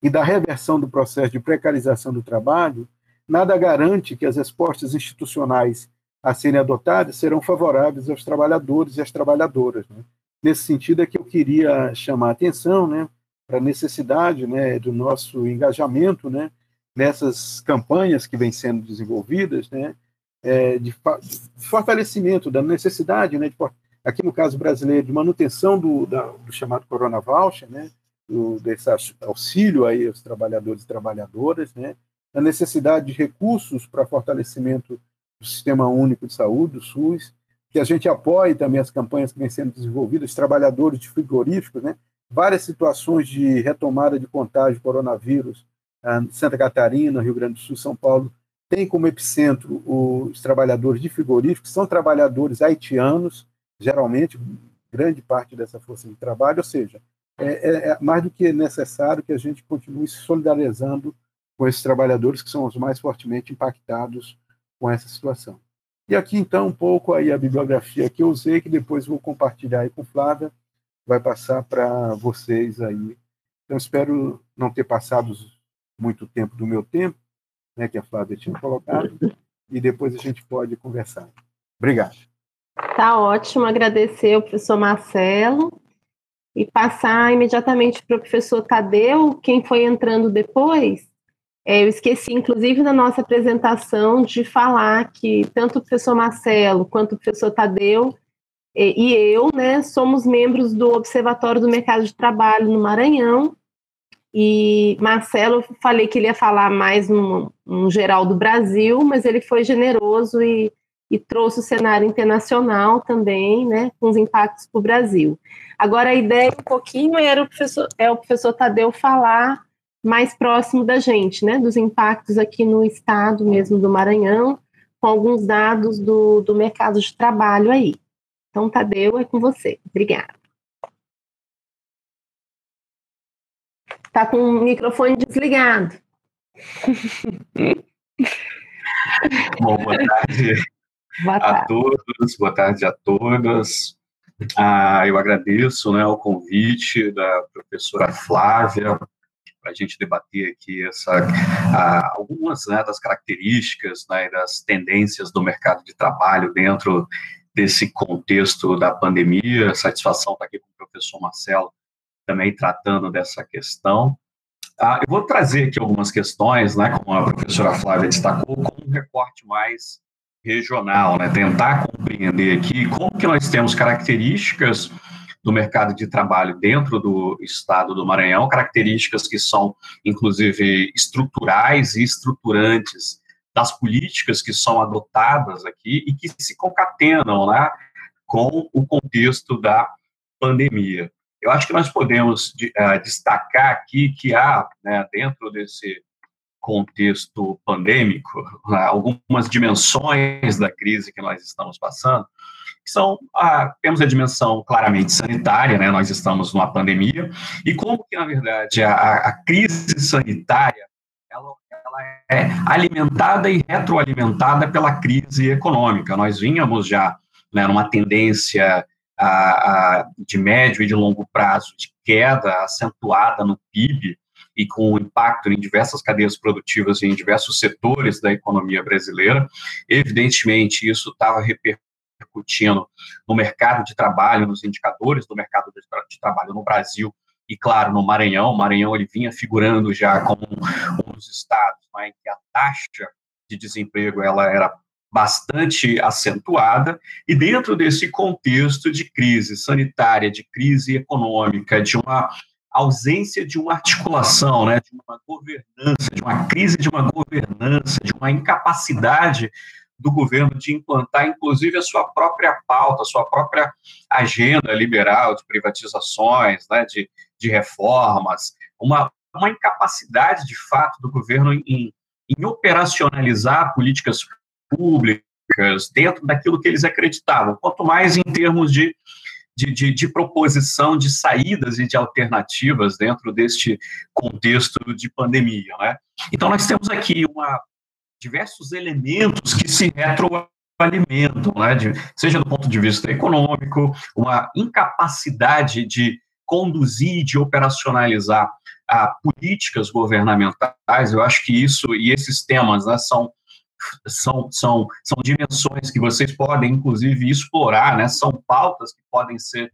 e da reversão do processo de precarização do trabalho, nada garante que as respostas institucionais a serem adotadas serão favoráveis aos trabalhadores e às trabalhadoras. Né? Nesse sentido é que eu queria chamar a atenção né, para a necessidade né, do nosso engajamento né, nessas campanhas que vêm sendo desenvolvidas, né, é, de, de, fortalecimento da necessidade, né, de, aqui no caso brasileiro, de manutenção do, da, do chamado Corona Voucher, né, do, desse auxílio aí aos trabalhadores e trabalhadoras, né, a necessidade de recursos para fortalecimento do Sistema Único de Saúde, do SUS, que a gente apoie também as campanhas que vêm sendo desenvolvidas, trabalhadores de frigoríficos, né, várias situações de retomada de contágio de coronavírus, ah, Santa Catarina, Rio Grande do Sul, São Paulo, tem como epicentro os trabalhadores de frigoríficos, são trabalhadores haitianos, geralmente, grande parte dessa força de trabalho, ou seja, é, é, é mais do que necessário que a gente continue se solidarizando com esses trabalhadores que são os mais fortemente impactados com essa situação. E aqui, então, um pouco aí a bibliografia que eu usei, que depois vou compartilhar aí com Flávia, vai passar para vocês aí. Então, espero não ter passado muito tempo do meu tempo, né, que a Flávia tinha colocado, e depois a gente pode conversar. Obrigado. Tá ótimo, agradecer ao professor Marcelo e passar imediatamente para o professor Tadeu, quem foi entrando depois. É, eu esqueci, inclusive, na nossa apresentação, de falar que tanto o professor Marcelo quanto o professor Tadeu e, e eu, né, somos membros do Observatório do Mercado de Trabalho no Maranhão, e Marcelo, falei que ele ia falar mais no, no geral do Brasil, mas ele foi generoso e, e, trouxe o cenário internacional também, né, com os impactos para o Brasil. Agora, a ideia um pouquinho era o professor, é o professor Tadeu falar mais próximo da gente, né, dos impactos aqui no estado mesmo do Maranhão, com alguns dados do, do mercado de trabalho aí. Então, Tadeu, é com você. Obrigada. Está com o microfone desligado. Bom, boa tarde, boa tarde. a todos, boa tarde a todas. Ah, eu agradeço né, o convite da professora Flávia para a gente debater aqui essa, ah, algumas né, das características né, das tendências do mercado de trabalho dentro desse contexto da pandemia. Satisfação estar aqui com o professor Marcelo também tratando dessa questão. Ah, eu vou trazer aqui algumas questões, né, como a professora Flávia destacou, com um recorte mais regional, né, tentar compreender aqui como que nós temos características do mercado de trabalho dentro do estado do Maranhão, características que são, inclusive, estruturais e estruturantes das políticas que são adotadas aqui e que se concatenam né, com o contexto da pandemia. Eu acho que nós podemos uh, destacar aqui que há, né, dentro desse contexto pandêmico, algumas dimensões da crise que nós estamos passando, que são, ah, temos a dimensão claramente sanitária, né, nós estamos numa pandemia, e como que, na verdade, a, a crise sanitária, ela, ela é alimentada e retroalimentada pela crise econômica. Nós vínhamos já né, numa tendência a, a, de médio e de longo prazo de queda acentuada no PIB, e com impacto em diversas cadeias produtivas e em diversos setores da economia brasileira. Evidentemente, isso estava repercutindo repercutindo no mercado de trabalho, nos indicadores do mercado de, de trabalho no Brasil e, claro, no Maranhão. O Maranhão ele vinha figurando já como um dos estados né, em que a taxa de desemprego ela era bastante acentuada, e dentro desse contexto de crise sanitária, de crise econômica, de uma ausência de uma articulação, né, de uma governança, de uma crise de uma governança, de uma incapacidade do governo de implantar, inclusive, a sua própria pauta, a sua própria agenda liberal de privatizações, né, de, de reformas, uma, uma incapacidade, de fato, do governo em, em operacionalizar políticas públicas dentro daquilo que eles acreditavam, quanto mais em termos de, de, de, de, proposição de saídas e de alternativas dentro deste contexto de pandemia. Né? Então, nós temos aqui uma, diversos elementos que se retroalimentam, né, de, seja do ponto de vista econômico, uma incapacidade de conduzir, de operacionalizar a políticas governamentais. Eu acho que isso e esses temas né, são são, são, são dimensões que vocês podem, inclusive, explorar, né? são pautas que podem ser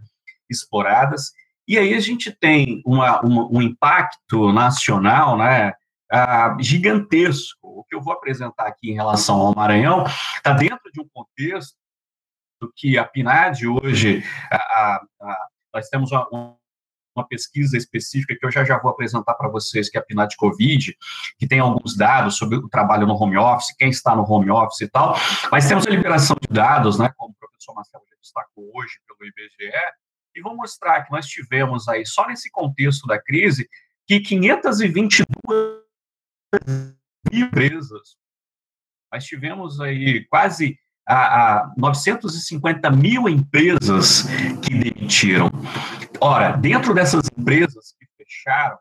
exploradas. E aí a gente tem uma, uma um impacto nacional né? Ah, gigantesco. O que eu vou apresentar aqui em relação ao Maranhão está dentro de um contexto que a PNAD hoje, nós temos uma, uma, pesquisa específica que eu já já vou apresentar para vocês, que é a PNAD Covid, que tem alguns dados sobre o trabalho no home office, quem está no home office e tal, mas temos a liberação de dados, né, como o professor Marcelo já destacou hoje pelo IBGE, e vou mostrar que nós tivemos aí, só nesse contexto da crise, que 522 empresas. Nós tivemos aí quase a, a 950 mil empresas que demitiram. Ora, dentro dessas empresas que fecharam,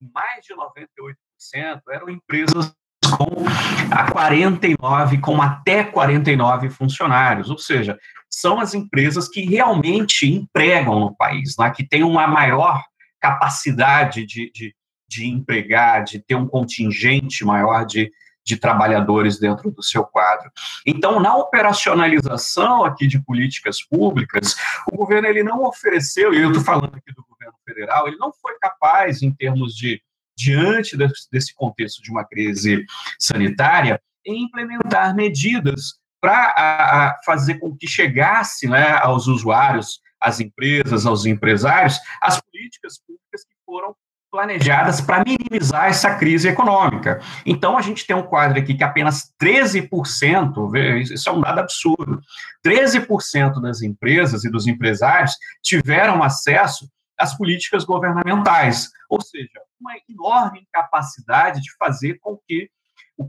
mais de 98% eram empresas com a 49, com até 49 funcionários, ou seja, são as empresas que realmente empregam no país, né, que têm uma maior capacidade de, de, de empregar, de ter um contingente maior de, de trabalhadores dentro do seu quadro. Então, na operacionalização aqui de políticas públicas, o governo ele não ofereceu, e eu estou falando aqui do governo federal, ele não foi capaz, em termos de, diante desse contexto de uma crise sanitária, em implementar medidas para fazer com que chegasse né, aos usuários, às empresas, aos empresários, as políticas públicas que foram planejadas para minimizar essa crise econômica. Então, a gente tem um quadro aqui que apenas 13%, isso é um dado absurdo, 13% das empresas e dos empresários tiveram acesso às políticas governamentais, ou seja, uma enorme incapacidade de fazer com que, o,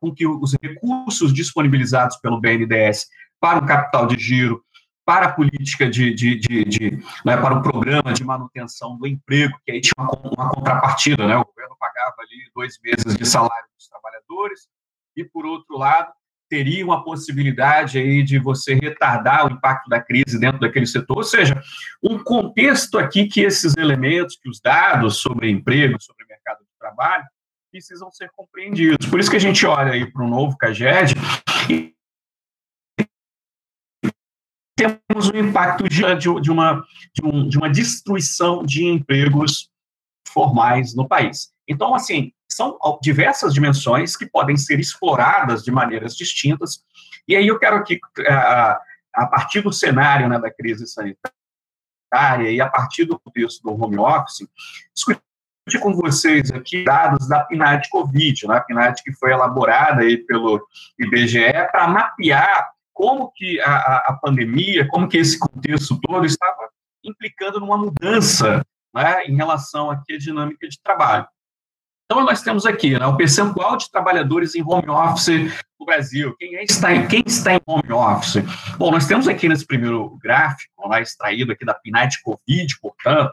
com que os recursos disponibilizados pelo BNDES para o capital de giro, para a política de, de, de, de né, para o programa de manutenção do emprego, que aí tinha uma, uma, contrapartida, né? O governo pagava ali dois meses de salário dos trabalhadores e, por outro lado, teria uma possibilidade aí de você retardar o impacto da crise dentro daquele setor, ou seja, um contexto aqui que esses elementos, que os dados sobre emprego, sobre mercado de trabalho, precisam ser compreendidos. Por isso que a gente olha aí para o novo CAGED e temos um impacto de, de, uma, de, um, de uma destruição de empregos formais no país. Então, assim, são diversas dimensões que podem ser exploradas de maneiras distintas. E aí eu quero aqui, a, a partir do cenário né, da crise sanitária, e a partir do contexto do home office, discutir com vocês aqui dados da PNAD Covid, né? a PNAD que foi elaborada aí pelo IBGE para mapear como que a, a, pandemia, como que esse contexto todo estava implicando numa mudança né, em relação aqui à dinâmica de trabalho. Então, nós temos aqui né, o percentual de trabalhadores em home office no Brasil. Quem, é, está, em, quem está em home office? Bom, nós temos aqui nesse primeiro gráfico, lá extraído aqui da PNAD Covid, portanto,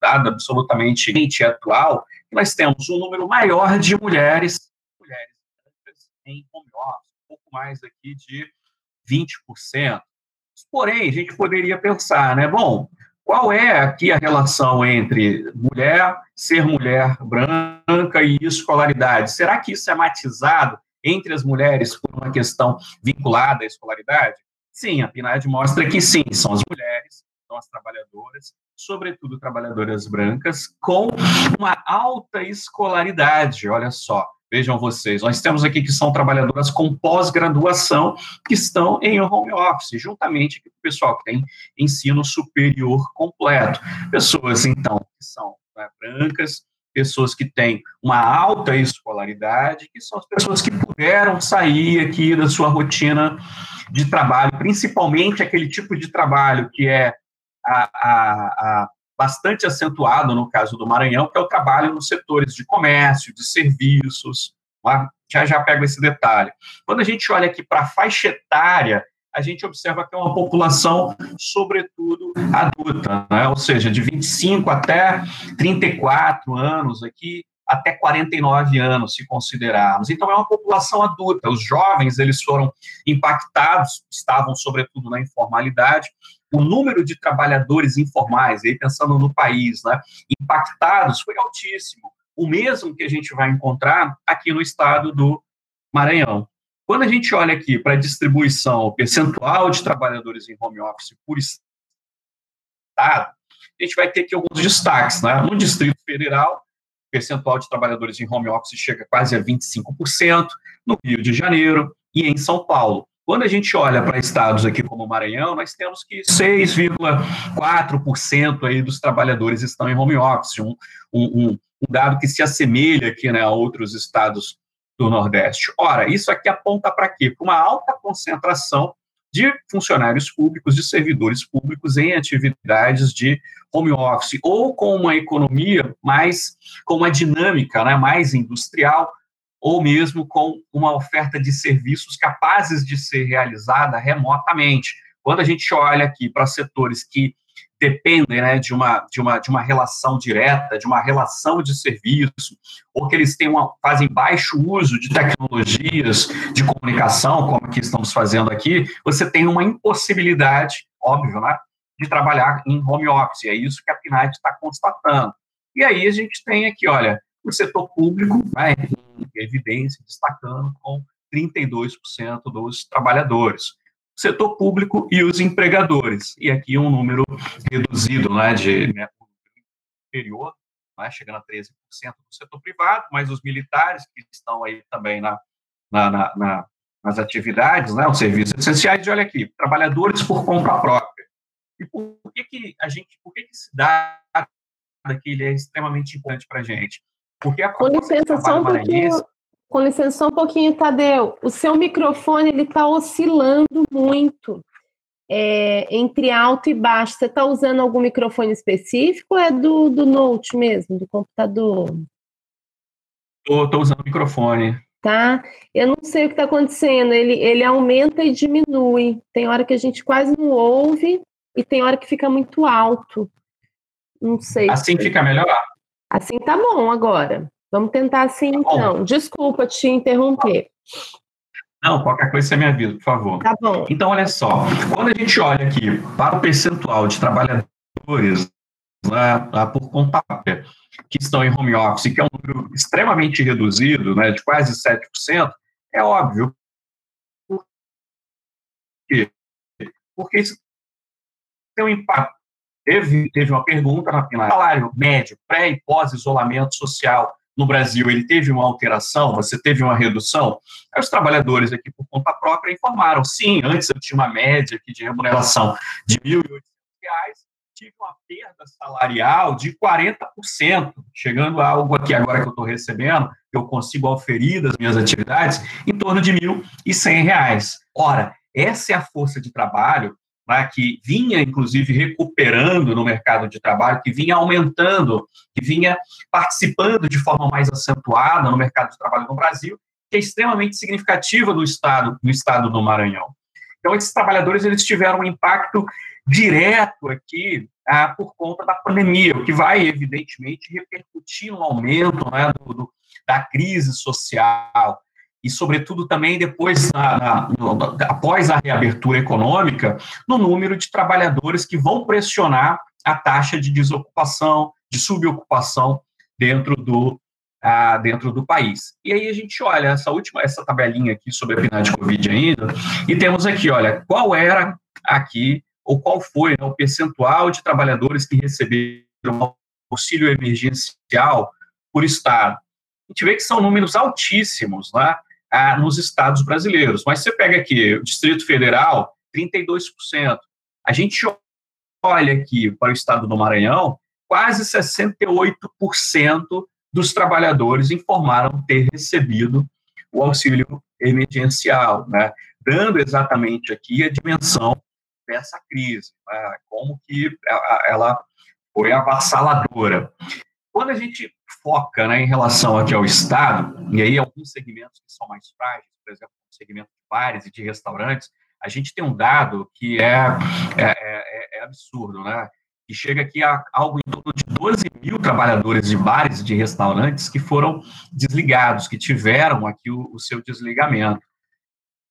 dado absolutamente atual, nós temos um número maior de mulheres, mulheres em home office, mais aqui de 20%. Porém, a gente poderia pensar, né? Bom, qual é aqui a relação entre mulher, ser mulher branca e escolaridade? Será que isso é matizado entre as mulheres por uma questão vinculada à escolaridade? Sim, a PNAD mostra que sim, são as mulheres, são as trabalhadoras, sobretudo trabalhadoras brancas, com uma alta escolaridade, olha só. Vejam vocês, nós temos aqui que são trabalhadoras com pós-graduação que estão em home office, juntamente com o pessoal que tem ensino superior completo. Pessoas, então, que são né, brancas, pessoas que têm uma alta escolaridade, que são as pessoas que puderam sair aqui da sua rotina de trabalho, principalmente aquele tipo de trabalho que é a, a, a bastante acentuado no caso do Maranhão, que é o trabalho nos setores de comércio, de serviços. Tá? Já já pego esse detalhe. Quando a gente olha aqui para a faixa etária, a gente observa que é uma população, sobretudo, adulta, né? ou seja, de 25 até 34 anos aqui, até 49 anos, se considerarmos. Então, é uma população adulta. Os jovens, eles foram impactados, estavam, sobretudo, na informalidade, o número de trabalhadores informais, aí pensando no país, né, impactados foi altíssimo, o mesmo que a gente vai encontrar aqui no estado do Maranhão. Quando a gente olha aqui para a distribuição, percentual de trabalhadores em home office por estado, a gente vai ter aqui alguns destaques. Né? No Distrito Federal, o percentual de trabalhadores em home office chega quase a 25%, no Rio de Janeiro e em São Paulo. Quando a gente olha para estados aqui como o Maranhão, nós temos que 6,4% aí dos trabalhadores estão em home office, um, um, um, dado que se assemelha aqui né, a outros estados do Nordeste. Ora, isso aqui aponta para quê? Para uma alta concentração de funcionários públicos, de servidores públicos em atividades de home office, ou com uma economia mais, com uma dinâmica né, mais industrial, ou mesmo com uma oferta de serviços capazes de ser realizada remotamente. Quando a gente olha aqui para setores que dependem né, de, uma, de, uma, de uma relação direta, de uma relação de serviço, ou que eles têm uma, fazem baixo uso de tecnologias de comunicação, como que estamos fazendo aqui, você tem uma impossibilidade, óbvio, né, de trabalhar em home office. É isso que a PNAD está constatando. E aí a gente tem aqui, olha, o setor público, vai em evidência, destacando com 32% dos trabalhadores. O setor público e os empregadores. E aqui um número reduzido né, de né, inferior, né, chegando a 13% do setor privado, mas os militares que estão aí também na, na, na nas atividades, né, os serviços essenciais, e olha aqui, trabalhadores por conta própria. E por que, que a gente, por que, que esse dado aqui ele é extremamente importante para a gente? Porque a com licença, só um pouquinho. Com licença, só um pouquinho, Tadeu. O seu microfone ele está oscilando muito é, entre alto e baixo. Você está usando algum microfone específico ou é do, do Note mesmo, do computador? Estou usando o microfone. Tá? Eu não sei o que está acontecendo. Ele, ele aumenta e diminui. Tem hora que a gente quase não ouve e tem hora que fica muito alto. Não sei. Assim fica melhor? Assim tá bom agora. Vamos tentar assim tá então. Desculpa te interromper. Não, qualquer coisa você me avisa, por favor. Tá bom. Então, olha só, quando a gente olha aqui para o percentual de trabalhadores né, por conta própria que estão em home office, que é um número extremamente reduzido, né, de quase 7%, é óbvio. Por quê? Porque isso tem um impacto Teve, teve uma pergunta na final. Salário médio, pré e pós-isolamento social no Brasil ele teve uma alteração, você teve uma redução? Aí os trabalhadores aqui por conta própria informaram, sim, antes eu tinha uma média aqui de remuneração de R$ 1.800, tive uma perda salarial de 40%, chegando a algo aqui agora que eu estou recebendo, eu consigo oferir das minhas atividades, em torno de R$ 1.100. Ora, essa é a força de trabalho né, que vinha, inclusive, recuperando no mercado de trabalho, que vinha aumentando, que vinha participando de forma mais acentuada no mercado de trabalho no Brasil, que é extremamente significativa do estado, no estado do Maranhão. Então, esses trabalhadores eles tiveram um impacto direto aqui ah, por conta da pandemia, o que vai, evidentemente, repercutir no aumento né, do, do, da crise social e, sobretudo, também depois, na, no, após a reabertura econômica, no número de trabalhadores que vão pressionar a taxa de desocupação, de subocupação dentro do, ah, dentro do país. E aí a gente olha essa última, essa tabelinha aqui sobre a PNAD Covid ainda, e temos aqui, olha, qual era aqui ou qual foi né, o percentual de trabalhadores que receberam auxílio emergencial por estado. A gente vê que são números altíssimos né, nos estados brasileiros. Mas você pega aqui o Distrito Federal, 32%. A gente olha aqui para o estado do Maranhão, quase 68% dos trabalhadores informaram ter recebido o auxílio emergencial, né? dando exatamente aqui a dimensão dessa crise, né? como que ela foi avassaladora. Quando a gente foca né, em relação aqui ao Estado, e aí alguns segmentos que são mais frágeis, por exemplo, o segmento de bares e de restaurantes, a gente tem um dado que é, é, é, é absurdo, né? Que chega aqui a algo em torno de 12 mil trabalhadores de bares e de restaurantes que foram desligados, que tiveram aqui o, o seu desligamento.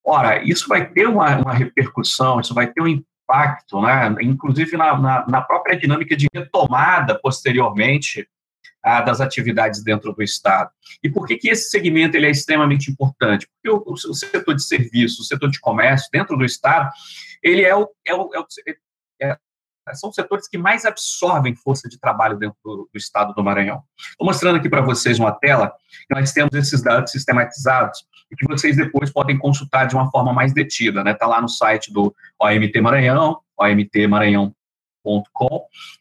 Ora, isso vai ter uma, uma repercussão, isso vai ter um impacto, né? inclusive na, na, na própria dinâmica de retomada posteriormente ah, das atividades dentro do Estado. E por que, que esse segmento ele é extremamente importante? Porque o, o setor de serviços, o setor de comércio dentro do Estado, ele é o, é o, é o é, são os setores que mais absorvem força de trabalho dentro do, do estado do Maranhão. Estou mostrando aqui para vocês uma tela nós temos esses dados sistematizados e que vocês depois podem consultar de uma forma mais detida. Está né? Tá lá no site do OMT Maranhão,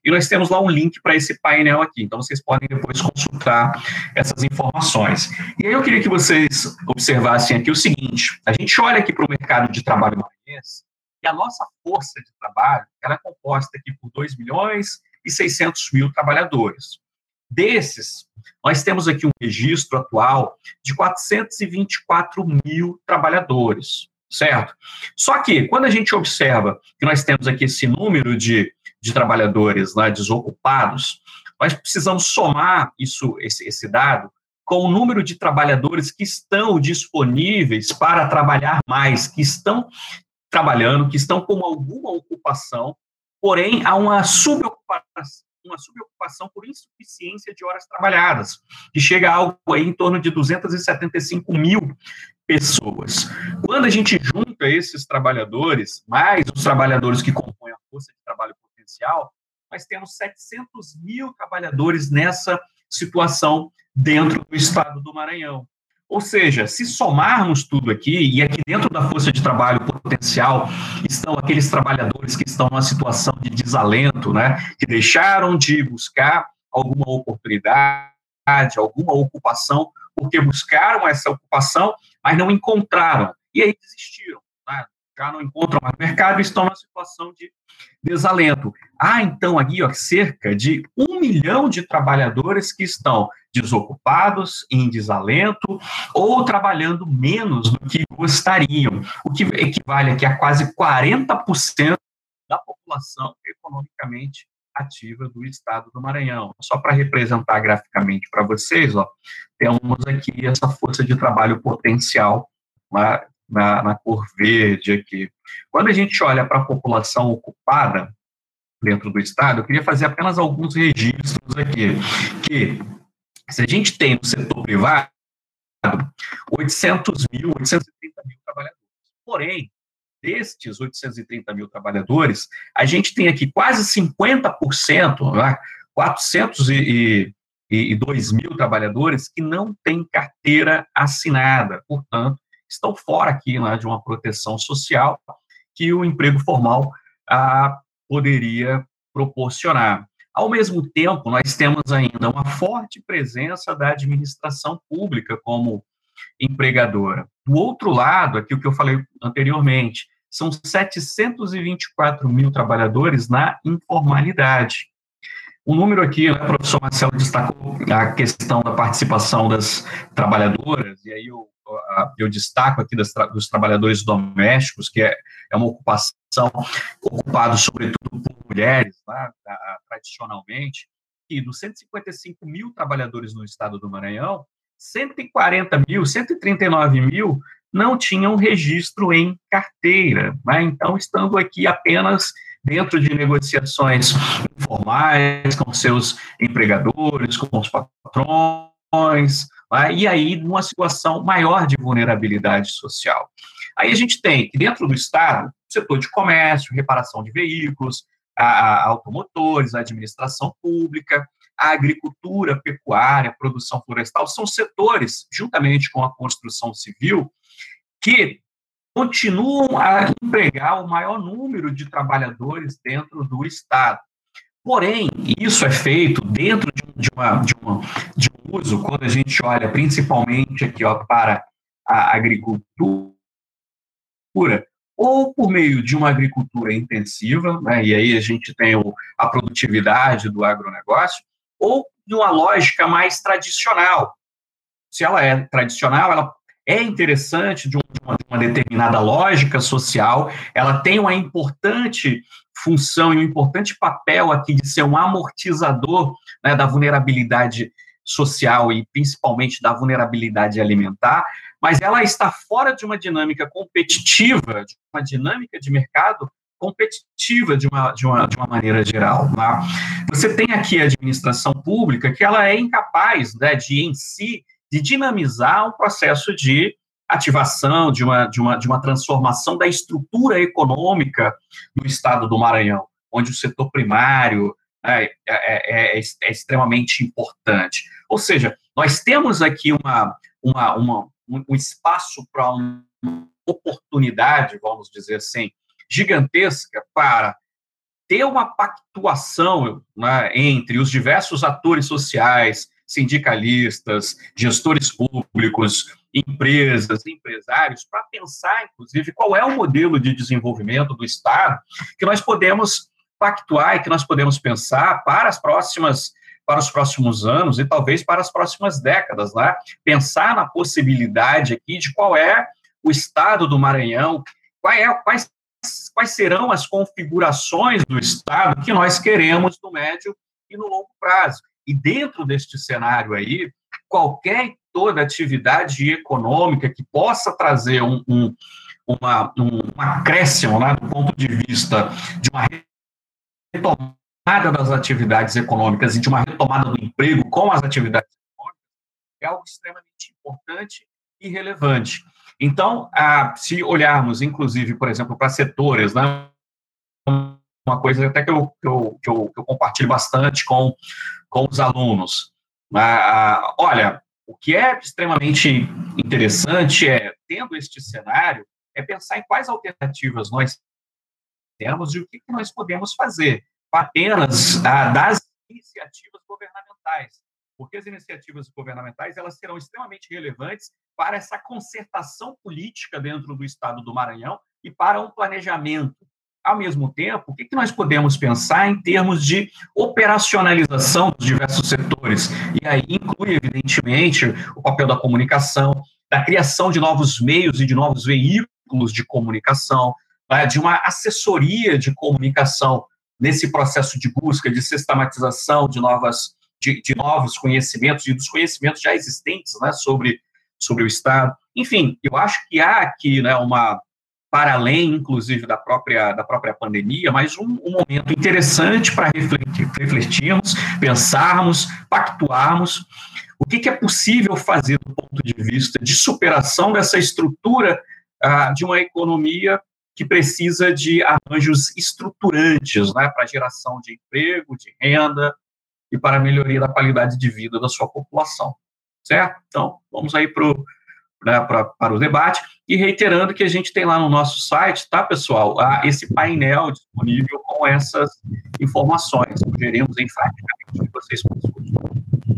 e nós temos lá um link para esse painel aqui. Então, vocês podem depois consultar essas informações. E aí eu queria que vocês observassem aqui o seguinte: a gente olha aqui para o mercado de trabalho maranhense, e a nossa força de trabalho ela é composta aqui por 2 milhões e 600 mil trabalhadores. Desses, nós temos aqui um registro atual de 424 mil trabalhadores, certo? Só que, quando a gente observa que nós temos aqui esse número de, de trabalhadores né, desocupados, nós precisamos somar isso, esse, esse dado com o número de trabalhadores que estão disponíveis para trabalhar mais, que estão trabalhando, que estão com alguma ocupação, porém há uma subocupação uma subocupação por insuficiência de horas trabalhadas, que chega a algo aí em torno de 275 mil pessoas. Quando a gente junta esses trabalhadores, mais os trabalhadores que compõem a força de trabalho nós temos 700 mil trabalhadores nessa situação dentro do estado do Maranhão. Ou seja, se somarmos tudo aqui, e aqui dentro da força de trabalho potencial estão aqueles trabalhadores que estão numa situação de desalento, né, que deixaram de buscar alguma oportunidade, alguma ocupação, porque buscaram essa ocupação, mas não encontraram, e aí desistiram. Já não encontram mais mercado e estão numa situação de desalento. Há, então, aqui ó, cerca de um milhão de trabalhadores que estão desocupados, em desalento ou trabalhando menos do que gostariam, o que equivale aqui a quase 40% da população economicamente ativa do estado do Maranhão. Só para representar graficamente para vocês, ó, temos aqui essa força de trabalho potencial na, na, na cor verde aqui. Quando a gente olha para a população ocupada dentro do estado, eu queria fazer apenas alguns registros aqui, que se a gente tem no setor privado 800 mil, 830 mil trabalhadores. Porém, destes 830 mil trabalhadores, a gente tem aqui quase 50%, né, 400 e, 2 mil trabalhadores que não têm carteira assinada, portanto, estão fora aqui né, de uma proteção social que o emprego formal ah, poderia proporcionar. Ao mesmo tempo, nós temos ainda uma forte presença da administração pública como empregadora. Do outro lado, aqui o que eu falei anteriormente, são 724 mil trabalhadores na informalidade. O número aqui, né, o professor Marcelo destacou a questão da participação das trabalhadoras, e aí eu, eu destaco aqui das, dos trabalhadores domésticos, que é, é uma ocupação ocupada sobretudo por mulheres, né, tradicionalmente, e dos 155 mil trabalhadores no estado do Maranhão, 140 mil, 139 mil não tinham registro em carteira. Né? Então, estando aqui apenas dentro de negociações informais com seus empregadores, com os patrões, né? e aí numa situação maior de vulnerabilidade social. Aí a gente tem dentro do Estado, setor de comércio, reparação de veículos, a, a automotores, a administração pública, a agricultura, pecuária, produção florestal, são setores, juntamente com a construção civil, que continuam a empregar o maior número de trabalhadores dentro do Estado. Porém, isso é feito dentro de, uma, de, uma, de um uso, quando a gente olha principalmente aqui ó, para a agricultura, ou por meio de uma agricultura intensiva, né, e aí a gente tem o, a produtividade do agronegócio, ou de uma lógica mais tradicional. Se ela é tradicional, ela é interessante de uma, de uma determinada lógica social, ela tem uma importante função e um importante papel aqui de ser um amortizador né, da vulnerabilidade social e principalmente da vulnerabilidade alimentar, mas ela está fora de uma dinâmica competitiva, de uma dinâmica de mercado competitiva de uma, de uma, de uma maneira geral. Né? Você tem aqui a administração pública que ela é incapaz né, de, em si, de dinamizar um processo de ativação, de uma, de, uma, de uma transformação da estrutura econômica do estado do Maranhão, onde o setor primário né, é, é, é, é extremamente importante. Ou seja, nós temos aqui uma, uma, uma um, um espaço para uma oportunidade, vamos dizer assim, gigantesca para ter uma pactuação né, entre os diversos atores sociais, sindicalistas, gestores públicos, empresas, empresários, para pensar, inclusive, qual é o modelo de desenvolvimento do Estado que nós podemos pactuar e que nós podemos pensar para as próximas para os próximos anos e talvez para as próximas décadas, né? Pensar na possibilidade aqui de qual é o estado do Maranhão, qual é, quais quais serão as configurações do Estado que nós queremos no médio e no longo prazo. E dentro deste cenário aí, qualquer toda atividade econômica que possa trazer um, um, uma, um, um acréscimo né, do ponto de vista de uma retomada das atividades econômicas e de uma retomada do emprego com as atividades econômicas é algo extremamente importante e relevante. Então, ah, se olharmos, inclusive, por exemplo, para setores, né, uma coisa até que eu, que eu, que eu, que eu compartilho bastante com, com os alunos. Ah, olha, o que é extremamente interessante é, tendo este cenário, é pensar em quais alternativas nós temos e o que, nós podemos fazer apenas ah, das iniciativas governamentais porque as iniciativas governamentais elas serão extremamente relevantes para essa concertação política dentro do Estado do Maranhão e para um planejamento. Ao mesmo tempo, o que nós podemos pensar em termos de operacionalização dos diversos setores? E aí inclui, evidentemente, o papel da comunicação, da criação de novos meios e de novos veículos de comunicação, né, de uma assessoria de comunicação nesse processo de busca, de sistematização de novas de, de novos conhecimentos e dos conhecimentos já existentes né, sobre, sobre o Estado. Enfim, eu acho que há aqui né, uma, para além, inclusive, da própria, da própria pandemia, mas um, um momento interessante para refletir, refletirmos, pensarmos, pactuarmos o que, que, é possível fazer do ponto de vista de superação dessa estrutura ah, de uma economia que precisa de arranjos estruturantes né, para geração de emprego, de renda, e para a melhoria da qualidade de vida da sua população. Certo? Então, vamos aí pro, né, pra, para o debate. E reiterando que a gente tem lá no nosso site, tá, pessoal, esse painel disponível com essas informações. Sugerimos enfaticamente que vocês consultem.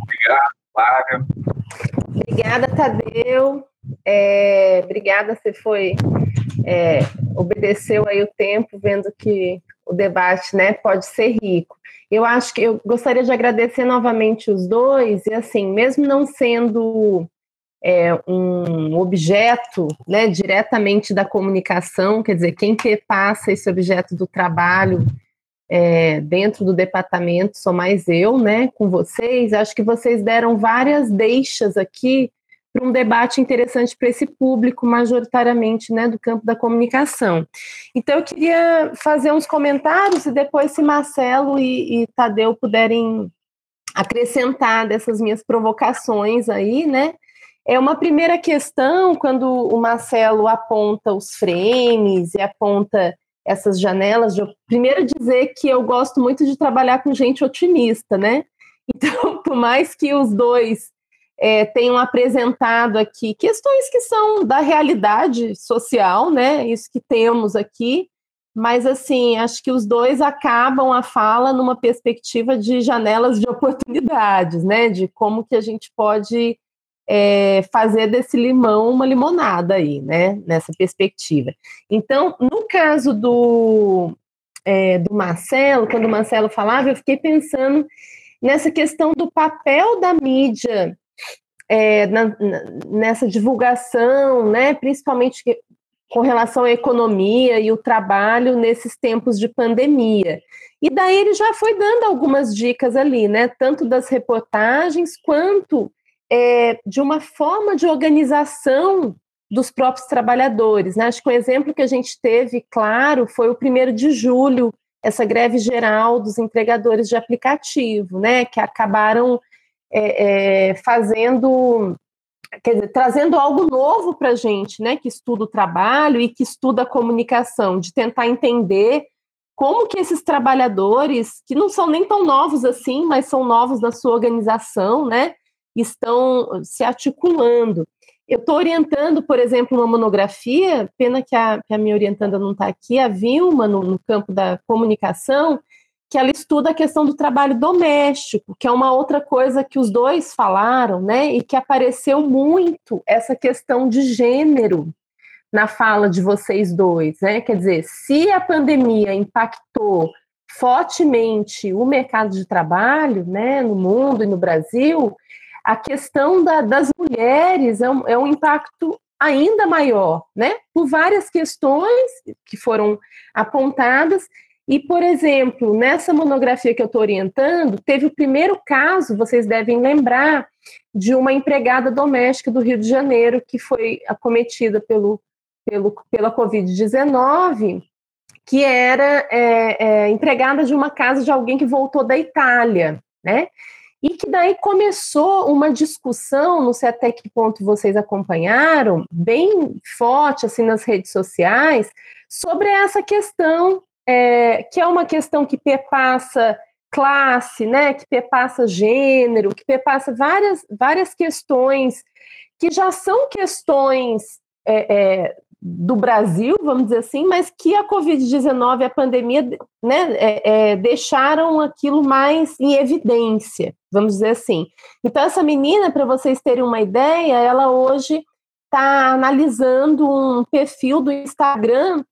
Obrigado, Flávia. Obrigada, Tadeu. É, obrigada, você foi é, obedeceu aí o tempo, vendo que o debate né, pode ser rico. Eu acho que eu gostaria de agradecer novamente os dois, e assim, mesmo não sendo é, um objeto né, diretamente da comunicação, quer dizer, quem passa esse objeto do trabalho é, dentro do departamento sou mais eu, né, com vocês. Acho que vocês deram várias deixas aqui para um debate interessante para esse público, majoritariamente né, do campo da comunicação. Então, eu queria fazer uns comentários e depois, se Marcelo e, e Tadeu puderem acrescentar dessas minhas provocações aí, né? É uma primeira questão, quando o Marcelo aponta os frames e aponta essas janelas, primeiro dizer que eu gosto muito de trabalhar com gente otimista, né? Então, por mais que os dois é, tenham apresentado aqui questões que são da realidade social, né? Isso que temos aqui, mas assim, acho que os dois acabam a fala numa perspectiva de janelas de oportunidades, né? De como que a gente pode é, fazer desse limão uma limonada aí, né? Nessa perspectiva. Então, no caso do, é, do Marcelo, quando o Marcelo falava, eu fiquei pensando nessa questão do papel da mídia é, na, nessa divulgação, né, principalmente com relação à economia e o trabalho nesses tempos de pandemia. E daí ele já foi dando algumas dicas ali, né, tanto das reportagens quanto é, de uma forma de organização dos próprios trabalhadores. Né? Acho que um exemplo que a gente teve, claro, foi o primeiro de julho, essa greve geral dos entregadores de aplicativo, né, que acabaram é, é, fazendo, dizer, trazendo algo novo para a gente, né, que estuda o trabalho e que estuda a comunicação, de tentar entender como que esses trabalhadores, que não são nem tão novos assim, mas são novos na sua organização, né, estão se articulando. Eu estou orientando, por exemplo, uma monografia, pena que a, que a minha orientanda não está aqui, a Vilma, no, no campo da comunicação, que ela estuda a questão do trabalho doméstico, que é uma outra coisa que os dois falaram, né? E que apareceu muito essa questão de gênero na fala de vocês dois, né? Quer dizer, se a pandemia impactou fortemente o mercado de trabalho, né, no mundo e no Brasil, a questão da, das mulheres é um, é um impacto ainda maior, né? Por várias questões que foram apontadas e, por exemplo, nessa monografia que eu estou orientando, teve o primeiro caso, vocês devem lembrar, de uma empregada doméstica do Rio de Janeiro que foi acometida pelo, pelo, pela Covid-19, que era é, é, empregada de uma casa de alguém que voltou da Itália, né? E que daí começou uma discussão, não sei até que ponto vocês acompanharam, bem forte assim nas redes sociais, sobre essa questão é, que é uma questão que perpassa classe, né, que perpassa gênero, que perpassa várias, várias questões que já são questões é, é, do Brasil, vamos dizer assim, mas que a Covid-19 e a pandemia né, é, é, deixaram aquilo mais em evidência, vamos dizer assim. Então, essa menina, para vocês terem uma ideia, ela hoje está analisando um perfil do Instagram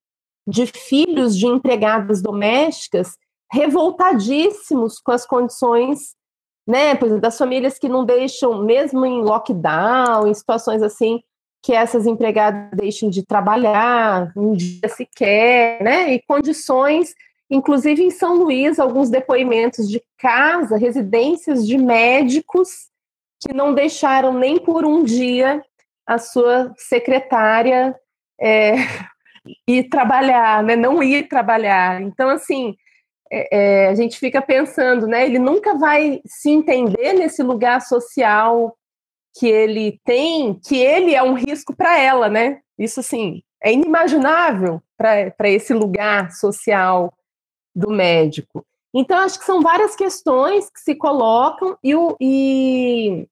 de filhos de empregadas domésticas revoltadíssimos com as condições, né, por exemplo, das famílias que não deixam, mesmo em lockdown, em situações assim, que essas empregadas deixem de trabalhar um dia sequer, né, e condições, inclusive em São Luís, alguns depoimentos de casa, residências de médicos que não deixaram nem por um dia a sua secretária é, ir trabalhar, né? Não ir trabalhar. Então, assim, é, é, a gente fica pensando, né? Ele nunca vai se entender nesse lugar social que ele tem, que ele é um risco para ela, né? Isso, assim, é inimaginável para esse lugar social do médico. Então, acho que são várias questões que se colocam e, o, e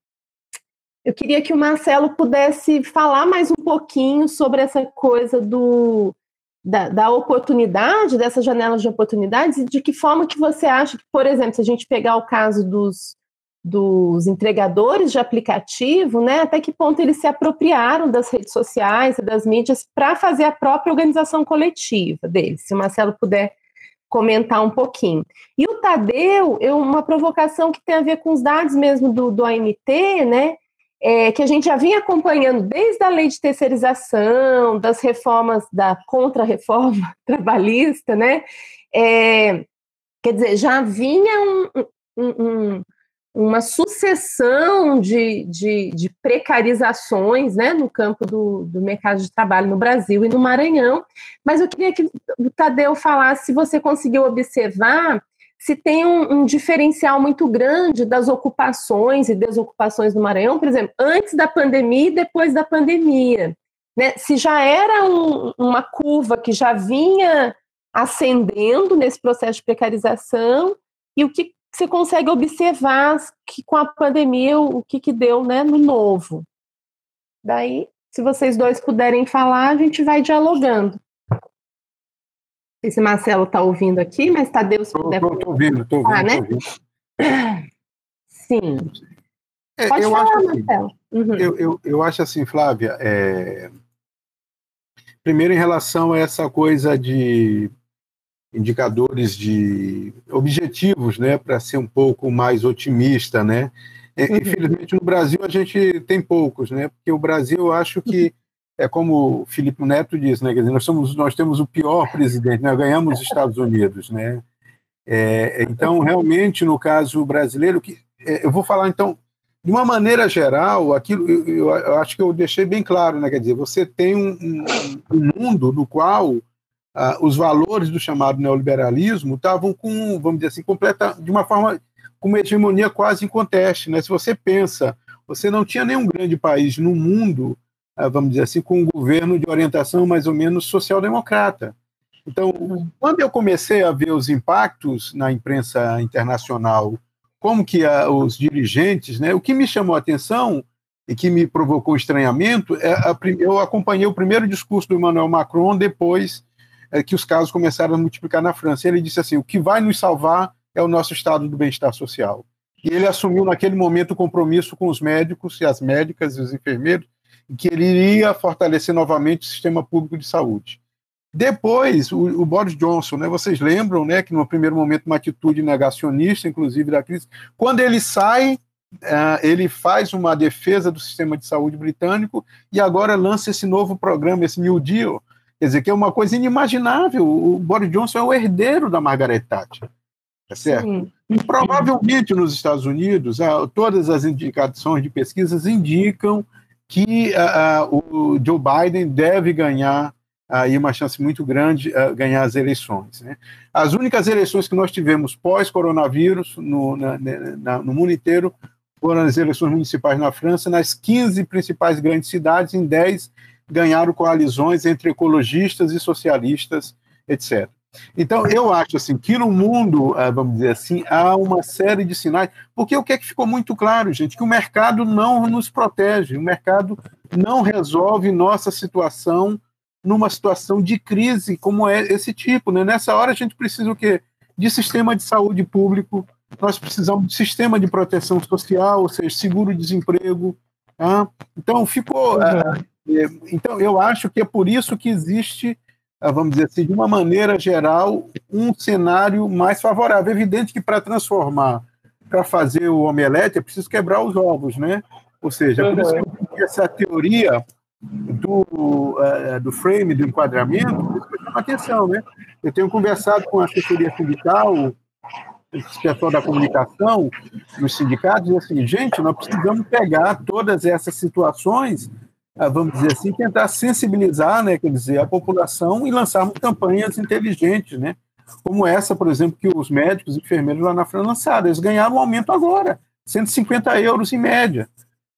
eu queria que o Marcelo pudesse falar mais um pouquinho sobre essa coisa do, da, da, oportunidade, dessas janelas de oportunidades, e de que forma que você acha que, por exemplo, se a gente pegar o caso dos, dos entregadores de aplicativo, né, até que ponto eles se apropriaram das redes sociais e das mídias para fazer a própria organização coletiva deles. Se o Marcelo puder comentar um pouquinho. E o Tadeu, é uma provocação que tem a ver com os dados mesmo do, do AMT, né? É, que a gente já vinha acompanhando desde a lei de terceirização, das reformas da contra-reforma trabalhista, né? É, quer dizer, já vinha um, um, um uma sucessão de, de, de, precarizações né, no campo do, do, mercado de trabalho no Brasil e no Maranhão. Mas eu queria que o Tadeu falasse se você conseguiu observar se tem um, um, diferencial muito grande das ocupações e desocupações no Maranhão, por exemplo, antes da pandemia e depois da pandemia. Né? Se já era um, uma curva que já vinha ascendendo nesse processo de precarização, e o que você consegue observar que com a pandemia o que, que deu né, no novo. Daí, se vocês dois puderem falar, a gente vai dialogando. Não sei se Marcelo está ouvindo aqui, mas Tadeu, se puder... Estou ouvindo, estou ouvindo. Ah, né? Ouvindo. Sim. É, Pode eu falar, acho assim, Marcelo. Uhum. Eu, eu, eu acho assim, Flávia, é... primeiro em relação a essa coisa de indicadores de objetivos, né, para ser um pouco mais otimista, né? Uhum. Infelizmente no Brasil a gente tem poucos, né? Porque o Brasil eu acho que é como o Felipe Neto diz, né? Quer dizer, nós somos nós temos o pior presidente, nós ganhamos os Estados Unidos, né? É, então realmente no caso brasileiro que é, eu vou falar então de uma maneira geral, aquilo eu, eu, acho que eu deixei bem claro, né? Quer dizer, você tem um, um, um mundo no qual ah, os valores do chamado neoliberalismo estavam com, vamos dizer assim, completa, de uma forma, com uma hegemonia quase inconteste. Né? Se você pensa, você não tinha nenhum grande país no mundo, ah, vamos dizer assim, com um governo de orientação mais ou menos social-democrata. Então, quando eu comecei a ver os impactos na imprensa internacional, como que a, os dirigentes, né, o que me chamou a atenção e que me provocou estranhamento, é a, eu acompanhei o primeiro discurso do Emmanuel Macron depois é, que os casos começaram a multiplicar na França. Ele disse assim: o que vai nos salvar é o nosso estado do bem-estar social. E ele assumiu naquele momento o compromisso com os médicos e as médicas e os enfermeiros, que ele iria fortalecer novamente o sistema público de saúde. Depois, o, o, Boris Johnson, né, vocês lembram né, que no primeiro momento uma atitude negacionista, inclusive da crise, quando ele sai, uh, ele faz uma defesa do sistema de saúde britânico e agora lança esse novo programa, esse New Deal, Quer dizer, que é uma coisa inimaginável. O Boris Johnson é o herdeiro da Margaret Thatcher. Tá certo? Sim. E provavelmente nos Estados Unidos, todas as indicações de pesquisas indicam que uh, uh, o Joe Biden deve ganhar aí uh, uma chance muito grande uh, ganhar as eleições. Né? As únicas eleições que nós tivemos pós-coronavírus no, na, na, no mundo inteiro foram as eleições municipais na França, nas 15 principais grandes cidades, em 10 ganharam coalizões entre ecologistas e socialistas, etc. Então, eu acho assim que no mundo, ah, vamos dizer assim, há uma série de sinais, porque o que é que ficou muito claro, gente, que o mercado não nos protege, o mercado não resolve nossa situação numa situação de crise como é esse tipo, né? Nessa hora a gente precisa o quê? De sistema de saúde público, nós precisamos de sistema de proteção social, ou seja, seguro-desemprego. Tá? Então, ficou... Uhum. Então, eu acho que é por isso que existe, ah, vamos dizer assim, de uma maneira geral, um cenário mais favorável. É evidente que para transformar, para fazer o omelete, é preciso quebrar os ovos, né? Ou seja, por isso que essa teoria do, uh, do frame, do enquadramento, chamo atenção, né? Eu tenho conversado com a assessoria sindical, esse pessoal da comunicação, nos sindicatos, e assim, gente, nós precisamos pegar todas essas situações vamos dizer assim, tentar sensibilizar, né, quer dizer, a população e lançarmos campanhas inteligentes, né, como essa, por exemplo, que os médicos e enfermeiros lá na França lançaram. Eles ganharam um aumento agora, 150 euros em média,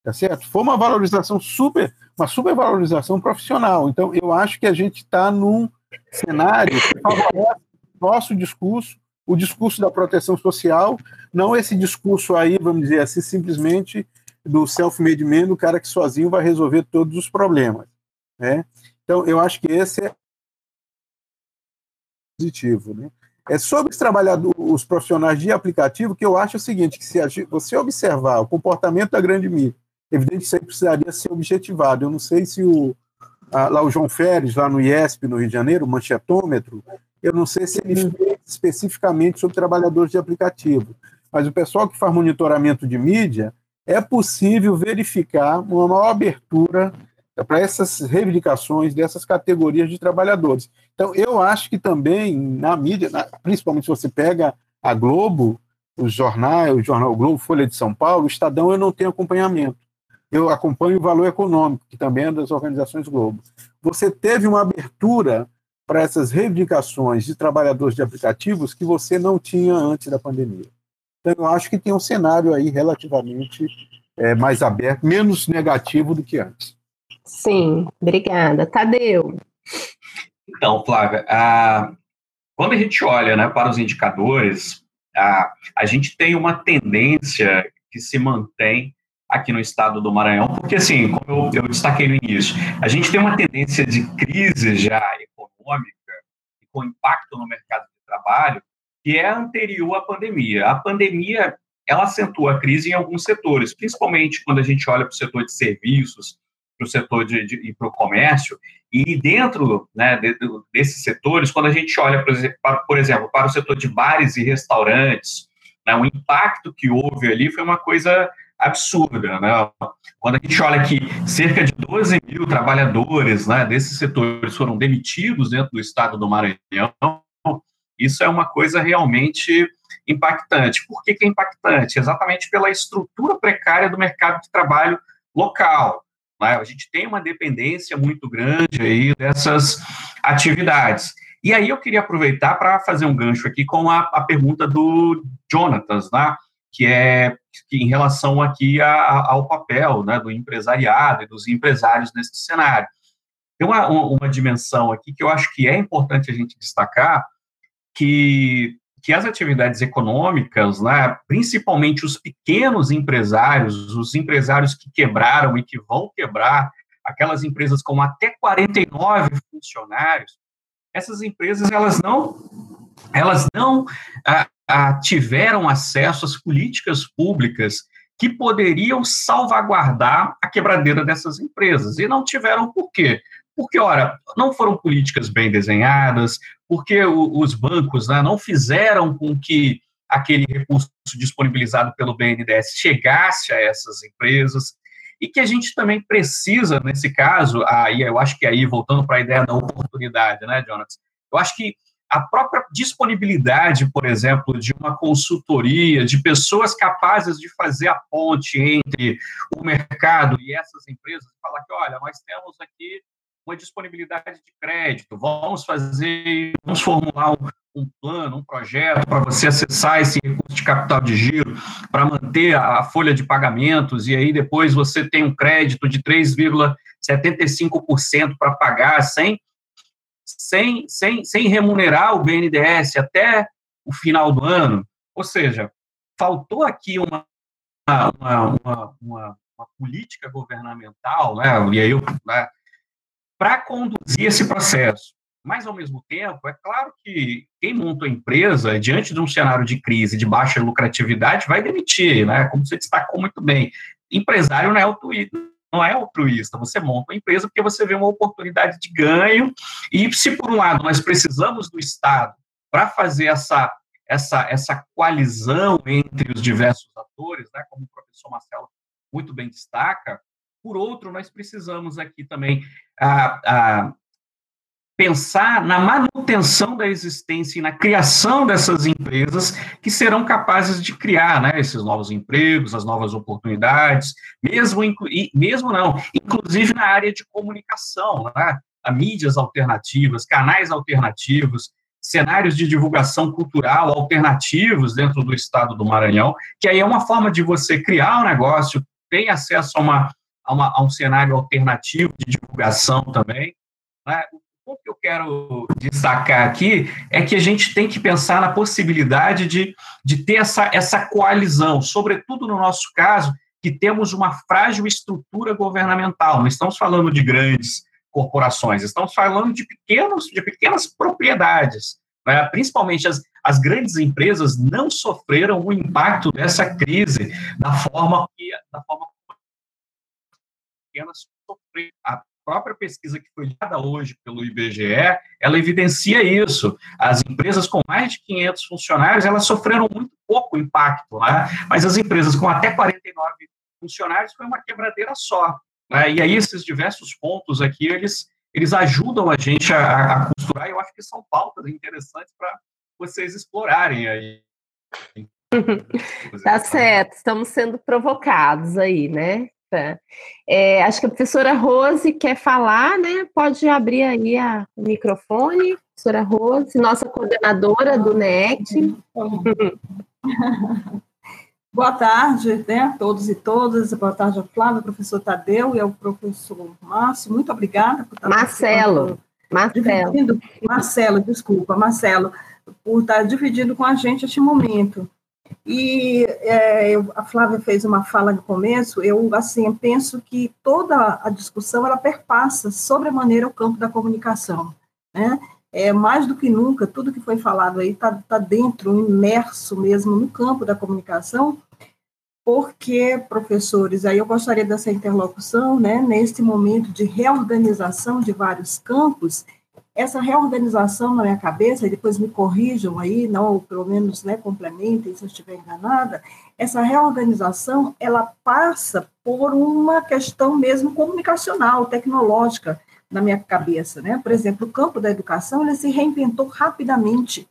tá certo? Foi uma valorização super, uma supervalorização profissional. Então, eu acho que a gente está num cenário que favorece nosso discurso o discurso da proteção social, não esse discurso aí, vamos dizer assim, simplesmente do self-made man, do cara que sozinho vai resolver todos os problemas. Né? Então, eu acho que esse é positivo. Né? É sobre os trabalhadores, os profissionais de aplicativo, que eu acho o seguinte, que se você observar o comportamento da grande mídia, evidente que isso aí precisaria ser objetivado. Eu não sei se o, lá o João Férez, lá no IESP, no Rio de Janeiro, o manchetômetro, eu não sei se ele fez especificamente sobre trabalhadores de aplicativo, mas o pessoal que faz monitoramento de mídia, é possível verificar uma maior abertura para essas reivindicações dessas categorias de trabalhadores. Então, eu acho que também na mídia, principalmente se você pega a Globo, o jornal o Globo, Folha de São Paulo, o Estadão, eu não tenho acompanhamento. Eu acompanho o valor econômico, que também é das organizações Globo. Você teve uma abertura para essas reivindicações de trabalhadores de aplicativos que você não tinha antes da pandemia. Então, eu acho que tem um cenário aí relativamente é, mais aberto, menos negativo do que antes. Sim, obrigada. Tadeu. Então, Flávia, a, quando a gente olha né, para os indicadores, a, a gente tem uma tendência que se mantém aqui no estado do Maranhão, porque, assim, como eu, eu destaquei no início, a gente tem uma tendência de crise já econômica e com impacto no mercado de trabalho que é anterior à pandemia. A pandemia ela acentua a crise em alguns setores, principalmente quando a gente olha para o setor de serviços, para o setor de, de e para o comércio, e dentro né, de, de, desses setores, quando a gente olha, por exemplo, para, por exemplo, para o setor de bares e restaurantes, né, o impacto que houve ali foi uma coisa absurda. Né? Quando a gente olha que cerca de 12 mil trabalhadores né, desses setores foram demitidos dentro do estado do Maranhão, isso é uma coisa realmente impactante. Por que, que é impactante? Exatamente pela estrutura precária do mercado de trabalho local. Né? A gente tem uma dependência muito grande aí dessas atividades. E aí eu queria aproveitar para fazer um gancho aqui com a, a pergunta do Jonatas, né? que é que em relação aqui a, a, ao papel né, do empresariado e dos empresários nesse cenário. Tem uma, uma dimensão aqui que eu acho que é importante a gente destacar, que, que as atividades econômicas, né, principalmente os pequenos empresários, os empresários que quebraram e que vão quebrar, aquelas empresas com até 49 funcionários, essas empresas elas não elas não ah, ah, tiveram acesso às políticas públicas que poderiam salvaguardar a quebradeira dessas empresas. E não tiveram por quê? Porque, ora, não foram políticas bem desenhadas, porque o, os bancos né, não fizeram com que aquele recurso disponibilizado pelo BNDES chegasse a essas empresas, e que a gente também precisa, nesse caso, aí eu acho que aí, voltando para a ideia da oportunidade, né, Jonathan? Eu acho que a própria disponibilidade, por exemplo, de uma consultoria, de pessoas capazes de fazer a ponte entre o mercado e essas empresas, falar que, olha, nós temos aqui uma disponibilidade de crédito, vamos fazer, vamos formular um, plano, um projeto para você acessar esse recurso de capital de giro, para manter a, folha de pagamentos, e aí depois você tem um crédito de 3,75% para pagar sem sem, sem, sem remunerar o BNDES até o final do ano. Ou seja, faltou aqui uma, uma, uma, uma, uma política governamental, né, e aí né, para conduzir esse processo. Mas, ao mesmo tempo, é claro que quem monta a empresa, diante de um cenário de crise, de baixa lucratividade, vai demitir, né? como você destacou muito bem. Empresário não é altruísta, não é altruísta. Você monta uma empresa porque você vê uma oportunidade de ganho. E se, por um lado, nós precisamos do Estado para fazer essa, essa, essa coalizão entre os diversos atores, né, como o professor Marcelo muito bem destaca, por outro, nós precisamos aqui também a, a pensar na manutenção da existência e na criação dessas empresas que serão capazes de criar né, esses novos empregos, as novas oportunidades, mesmo, mesmo não, inclusive na área de comunicação, né, mídias alternativas, canais alternativos, cenários de divulgação cultural alternativos dentro do estado do Maranhão, que aí é uma forma de você criar um negócio, ter acesso a, uma, a, uma, a um cenário alternativo de divulgação também. Né? ponto que eu quero destacar aqui é que a gente tem que pensar na possibilidade de, de ter essa, essa coalizão, sobretudo no nosso caso, que temos uma frágil estrutura governamental. Não estamos falando de grandes corporações, estamos falando de, pequenos, de pequenas propriedades. Né? Principalmente as, as grandes empresas não sofreram o impacto dessa crise da forma que da forma sofreram. A própria pesquisa que foi dada hoje pelo IBGE, ela evidencia isso. As empresas com mais de 500 funcionários, elas sofreram muito pouco impacto, né? mas as empresas com até 49 funcionários foi uma quebradeira só. Né? E aí esses diversos pontos aqui, eles, eles ajudam a gente a, a costurar, e eu acho que são pautas interessantes para vocês explorarem aí. tá certo, estamos sendo provocados aí, né? É, acho que a professora Rose quer falar, né? Pode abrir aí a, o microfone, professora Rose, nossa coordenadora do NET. Boa tarde né, a todos e todas. Boa tarde ao Flávio, ao professor Tadeu e ao professor Márcio. Muito obrigada por estar Marcelo. Marcelo. Marcelo, desculpa, Marcelo, por estar dividindo com a gente este momento. E é, eu, a Flávia fez uma fala no começo, eu assim penso que toda a discussão ela perpassa sobre a maneira o campo da comunicação, né? é, mais do que nunca, tudo que foi falado aí está tá dentro, imerso mesmo no campo da comunicação, porque, professores, aí eu gostaria dessa interlocução, né, neste momento de reorganização de vários campos, essa reorganização na minha cabeça, e depois me corrijam aí, não, ou pelo menos né, complementem se eu estiver enganada, essa reorganização, ela passa por uma questão mesmo comunicacional, tecnológica, na minha cabeça, né? Por exemplo, o campo da educação ele se reinventou rapidamente,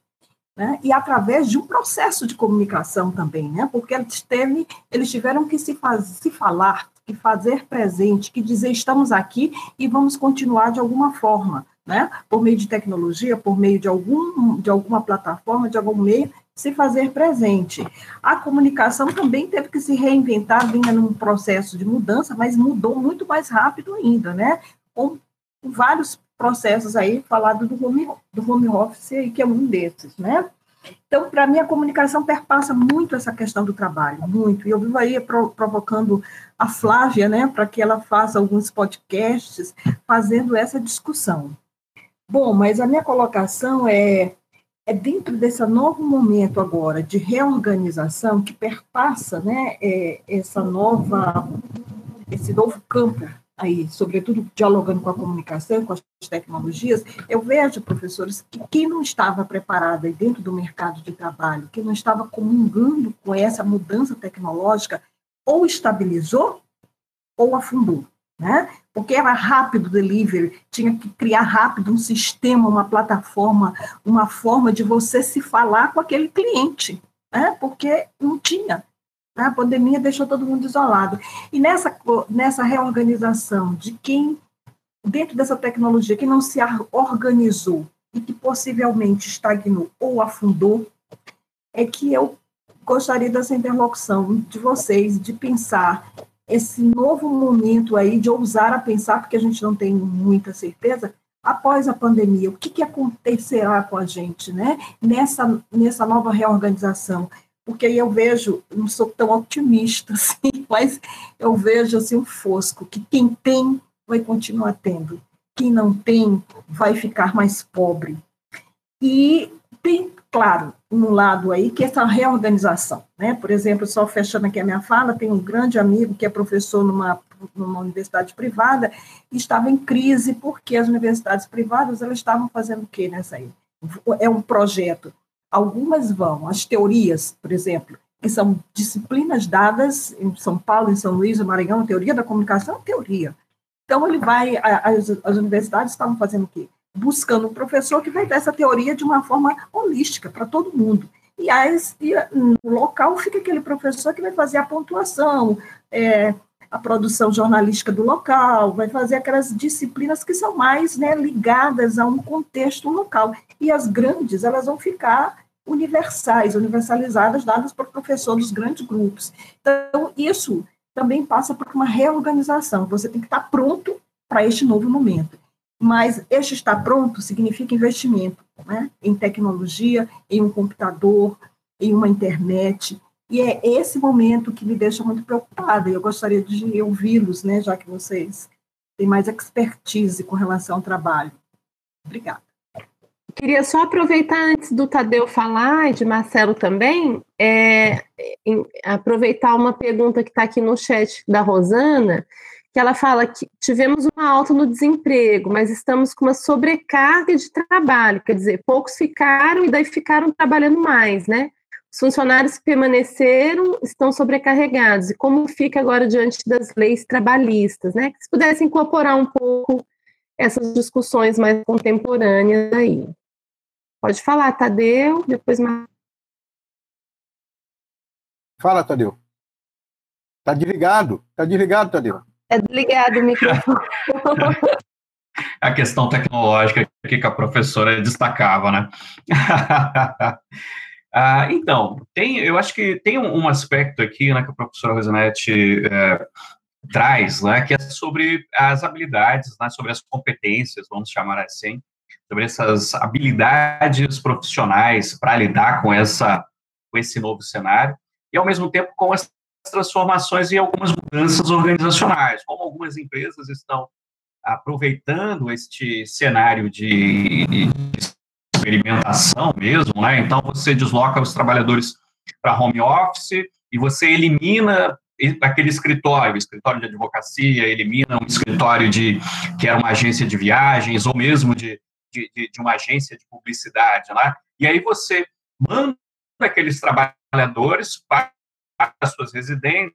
né? E através de um processo de comunicação também, né? Porque eles teve, eles tiveram que se, faz, se falar, que fazer presente, que dizer estamos aqui e vamos continuar de alguma forma, né? Por meio de tecnologia, por meio de algum de alguma plataforma, de algum meio se fazer presente. A comunicação também teve que se reinventar, vinha num processo de mudança, mas mudou muito mais rápido ainda, né? Com vários processos aí, falado do home, do home office, aí, que é um desses, né? Então, para mim, a comunicação perpassa muito essa questão do trabalho, muito. E eu vivo aí pro, provocando a Flávia, né, para que ela faça alguns podcasts fazendo essa discussão. Bom, mas a minha colocação é, é dentro desse novo momento agora de reorganização que perpassa, né, é, essa nova, esse novo campo aí, sobretudo dialogando com a comunicação, com as tecnologias, eu vejo, professores, que quem não estava preparado dentro do mercado de trabalho, quem não estava comungando com essa mudança tecnológica, ou estabilizou ou afundou, né? Porque era rápido o delivery, tinha que criar rápido um sistema, uma plataforma, uma forma de você se falar com aquele cliente, né? Porque não tinha a pandemia deixou todo mundo isolado. E nessa, nessa reorganização de quem, dentro dessa tecnologia, que não se organizou e que possivelmente estagnou ou afundou, é que eu gostaria dessa interlocução de vocês, de pensar esse novo momento aí, de ousar a pensar, porque a gente não tem muita certeza, após a pandemia, o que, que acontecerá com a gente, né? Nessa, nessa nova reorganização porque aí eu vejo, não sou tão otimista assim, mas eu vejo assim um fosco, que quem tem vai continuar tendo, quem não tem vai ficar mais pobre. E tem, claro, um lado aí que é essa reorganização, né? Por exemplo, só fechando aqui a minha fala, tem um grande amigo que é professor numa numa universidade privada e estava em crise porque as universidades privadas elas estavam fazendo o quê nessa aí? É um projeto Algumas vão, as teorias, por exemplo, que são disciplinas dadas em São Paulo, em São Luís, no Maranhão, teoria da comunicação é teoria. Então, ele vai, as, as universidades estavam fazendo o quê? Buscando um professor que vai dar essa teoria de uma forma holística para todo mundo. E, e no local fica aquele professor que vai fazer a pontuação, é, a produção jornalística do local, vai fazer aquelas disciplinas que são mais né, ligadas a um contexto local. E as grandes, elas vão ficar universais, universalizadas, dadas por professor dos grandes grupos. Então, isso também passa por uma reorganização. Você tem que estar pronto para este novo momento. Mas este estar pronto significa investimento né? em tecnologia, em um computador, em uma internet. E é esse momento que me deixa muito preocupada. E eu gostaria de ouvi-los, né, já que vocês têm mais expertise com relação ao trabalho. Obrigada. Queria só aproveitar antes do Tadeu falar e de Marcelo também, é, em, aproveitar uma pergunta que está aqui no chat da Rosana, que ela fala que tivemos uma alta no desemprego, mas estamos com uma sobrecarga de trabalho, quer dizer, poucos ficaram e daí ficaram trabalhando mais, né? Os funcionários que permaneceram estão sobrecarregados. E como fica agora diante das leis trabalhistas, né? Se pudesse incorporar um pouco essas discussões mais contemporâneas aí. Pode falar, Tadeu, depois. Fala, Tadeu. Tá desligado. Tá desligado, Tadeu. É desligado o microfone. a questão tecnológica que a professora destacava, né? ah, então, tem, eu acho que tem um, aspecto aqui né, que a professora Rosanete é, traz, né, que é sobre as habilidades, né, sobre as competências, vamos chamar assim, sobre essas habilidades profissionais para lidar com essa com esse novo cenário e ao mesmo tempo com as transformações e algumas mudanças organizacionais, como algumas empresas estão aproveitando este cenário de, experimentação mesmo, né? Então você desloca os trabalhadores para home office e você elimina aquele escritório, escritório de advocacia, elimina um escritório de que era uma agência de viagens ou mesmo de de, de, de uma agência de publicidade, né? E aí você manda aqueles trabalhadores para as suas residências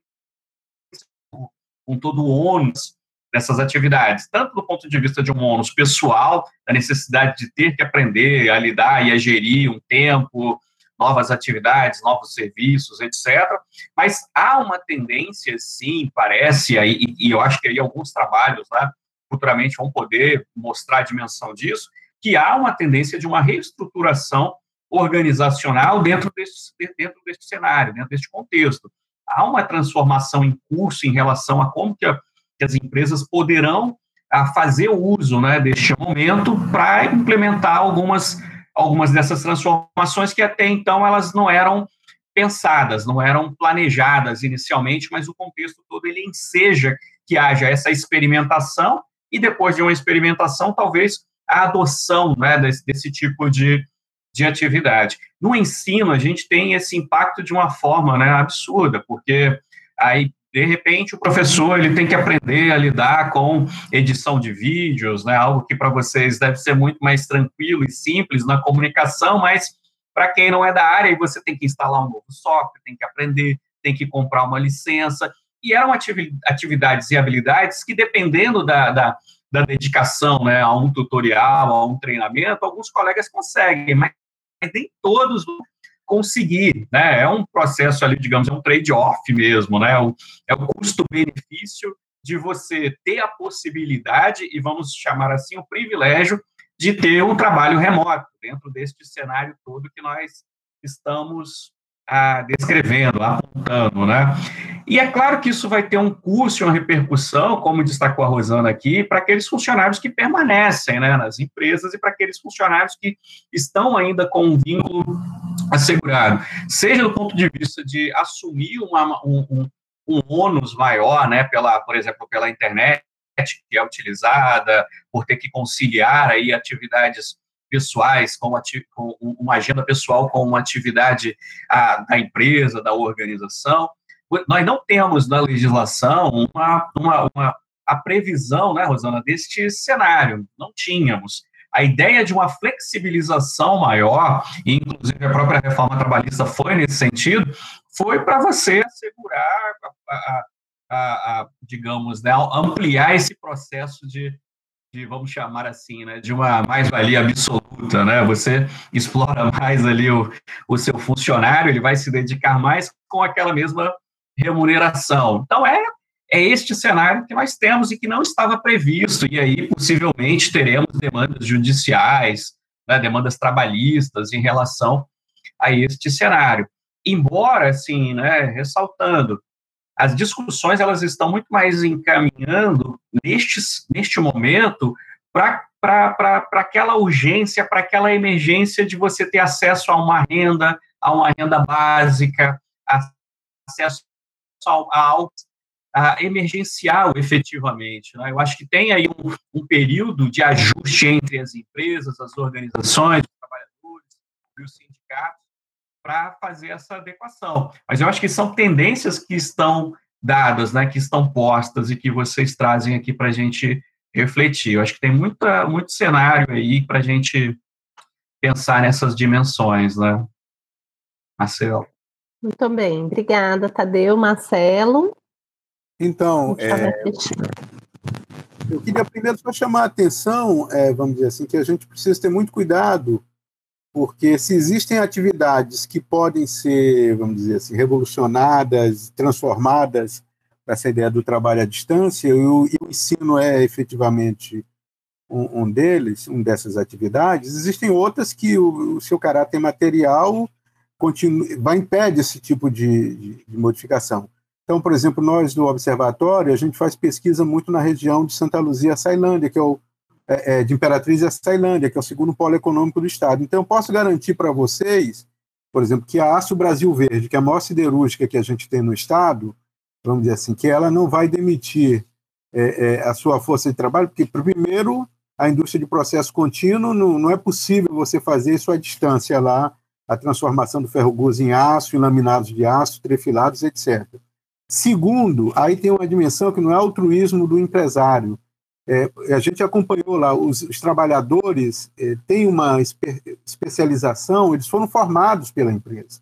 com todo o ônus dessas atividades, tanto do ponto de vista de um ônus pessoal, da necessidade de ter que aprender a lidar e a gerir um tempo, novas atividades, novos serviços, etc. Mas há uma tendência, sim, parece, e, e eu acho que aí alguns trabalhos, né, futuramente vão poder mostrar a dimensão disso, que há uma tendência de uma reestruturação organizacional dentro desse, dentro desse cenário, dentro deste contexto. Há uma transformação em curso em relação a como que, a, que as empresas poderão a fazer uso né, deste momento para implementar algumas, algumas dessas transformações que até então elas não eram pensadas, não eram planejadas inicialmente, mas o contexto todo ele enseja que haja essa experimentação e depois de uma experimentação, talvez a adoção né, desse, desse tipo de, de atividade. No ensino, a gente tem esse impacto de uma forma né, absurda, porque aí, de repente, o professor ele tem que aprender a lidar com edição de vídeos, né, algo que para vocês deve ser muito mais tranquilo e simples na comunicação, mas para quem não é da área, você tem que instalar um novo software, tem que aprender, tem que comprar uma licença. E eram atividades e habilidades que, dependendo da, da da dedicação né, a um tutorial, a um treinamento, alguns colegas conseguem, mas nem todos vão conseguir, né? É um processo ali, digamos, é um trade-off mesmo, né? É o custo-benefício de você ter a possibilidade, e vamos chamar assim, o privilégio de ter um trabalho remoto dentro deste cenário todo que nós estamos ah, descrevendo, apontando, né? E é claro que isso vai ter um curso, uma repercussão, como destacou a Rosana aqui, para aqueles funcionários que permanecem né, nas empresas e para aqueles funcionários que estão ainda com um vínculo assegurado, seja do ponto de vista de assumir uma, um, um, um ônus maior, né, pela, por exemplo, pela internet que é utilizada, por ter que conciliar aí atividades pessoais, com, com uma agenda pessoal com uma atividade a, da empresa, da organização. Nós não temos na legislação uma, uma, uma, a previsão, né, Rosana, deste cenário. Não tínhamos. A ideia de uma flexibilização maior, e inclusive a própria reforma trabalhista foi nesse sentido, foi para você assegurar, a, a, a, digamos, né, ampliar esse processo de, de, vamos chamar assim, né, de uma mais-valia absoluta, né? Você explora mais ali o, o seu funcionário, ele vai se dedicar mais com aquela mesma remuneração. Então, é, é este cenário que nós temos e que não estava previsto, e aí possivelmente teremos demandas judiciais, né, demandas trabalhistas em relação a este cenário. Embora, assim, né, ressaltando, as discussões elas estão muito mais encaminhando neste, neste momento para aquela urgência, para aquela emergência de você ter acesso a uma renda, a uma renda básica, acesso a algo emergencial, efetivamente. Né? Eu acho que tem aí um, um, período de ajuste entre as empresas, as organizações, os trabalhadores e os sindicatos para fazer essa adequação. Mas eu acho que são tendências que estão dadas, né, que estão postas e que vocês trazem aqui para a gente refletir. Eu acho que tem muita, muito cenário aí para a gente pensar nessas dimensões, né? Marcelo. Muito bem, obrigada, Tadeu, Marcelo. Então, é, eu queria primeiro só chamar a atenção, é, vamos dizer assim, que a gente precisa ter muito cuidado, porque se existem atividades que podem ser, vamos dizer assim, revolucionadas, transformadas essa ideia do trabalho à distância, e o, ensino é efetivamente um, um, deles, um dessas atividades, existem outras que o, o seu caráter material vai impede esse tipo de, de, de modificação. Então, por exemplo, nós do Observatório, a gente faz pesquisa muito na região de Santa Luzia, Sailândia, que é o é, é de Imperatriz e Sailândia, que é o segundo polo econômico do estado. Então, eu posso garantir para vocês, por exemplo, que a Aço Brasil Verde, que é a maior siderúrgica que a gente tem no estado, vamos dizer assim, que ela não vai demitir é, é, a sua força de trabalho, porque, primeiro, a indústria de processo contínuo, não, não é possível você fazer isso à distância lá, a transformação do ferro guzo em aço, em laminados de aço, trefilados, etc. Segundo, aí tem uma dimensão que não é altruísmo do empresário. É, a gente acompanhou lá, os, os trabalhadores é, têm uma espe especialização, eles foram formados pela empresa.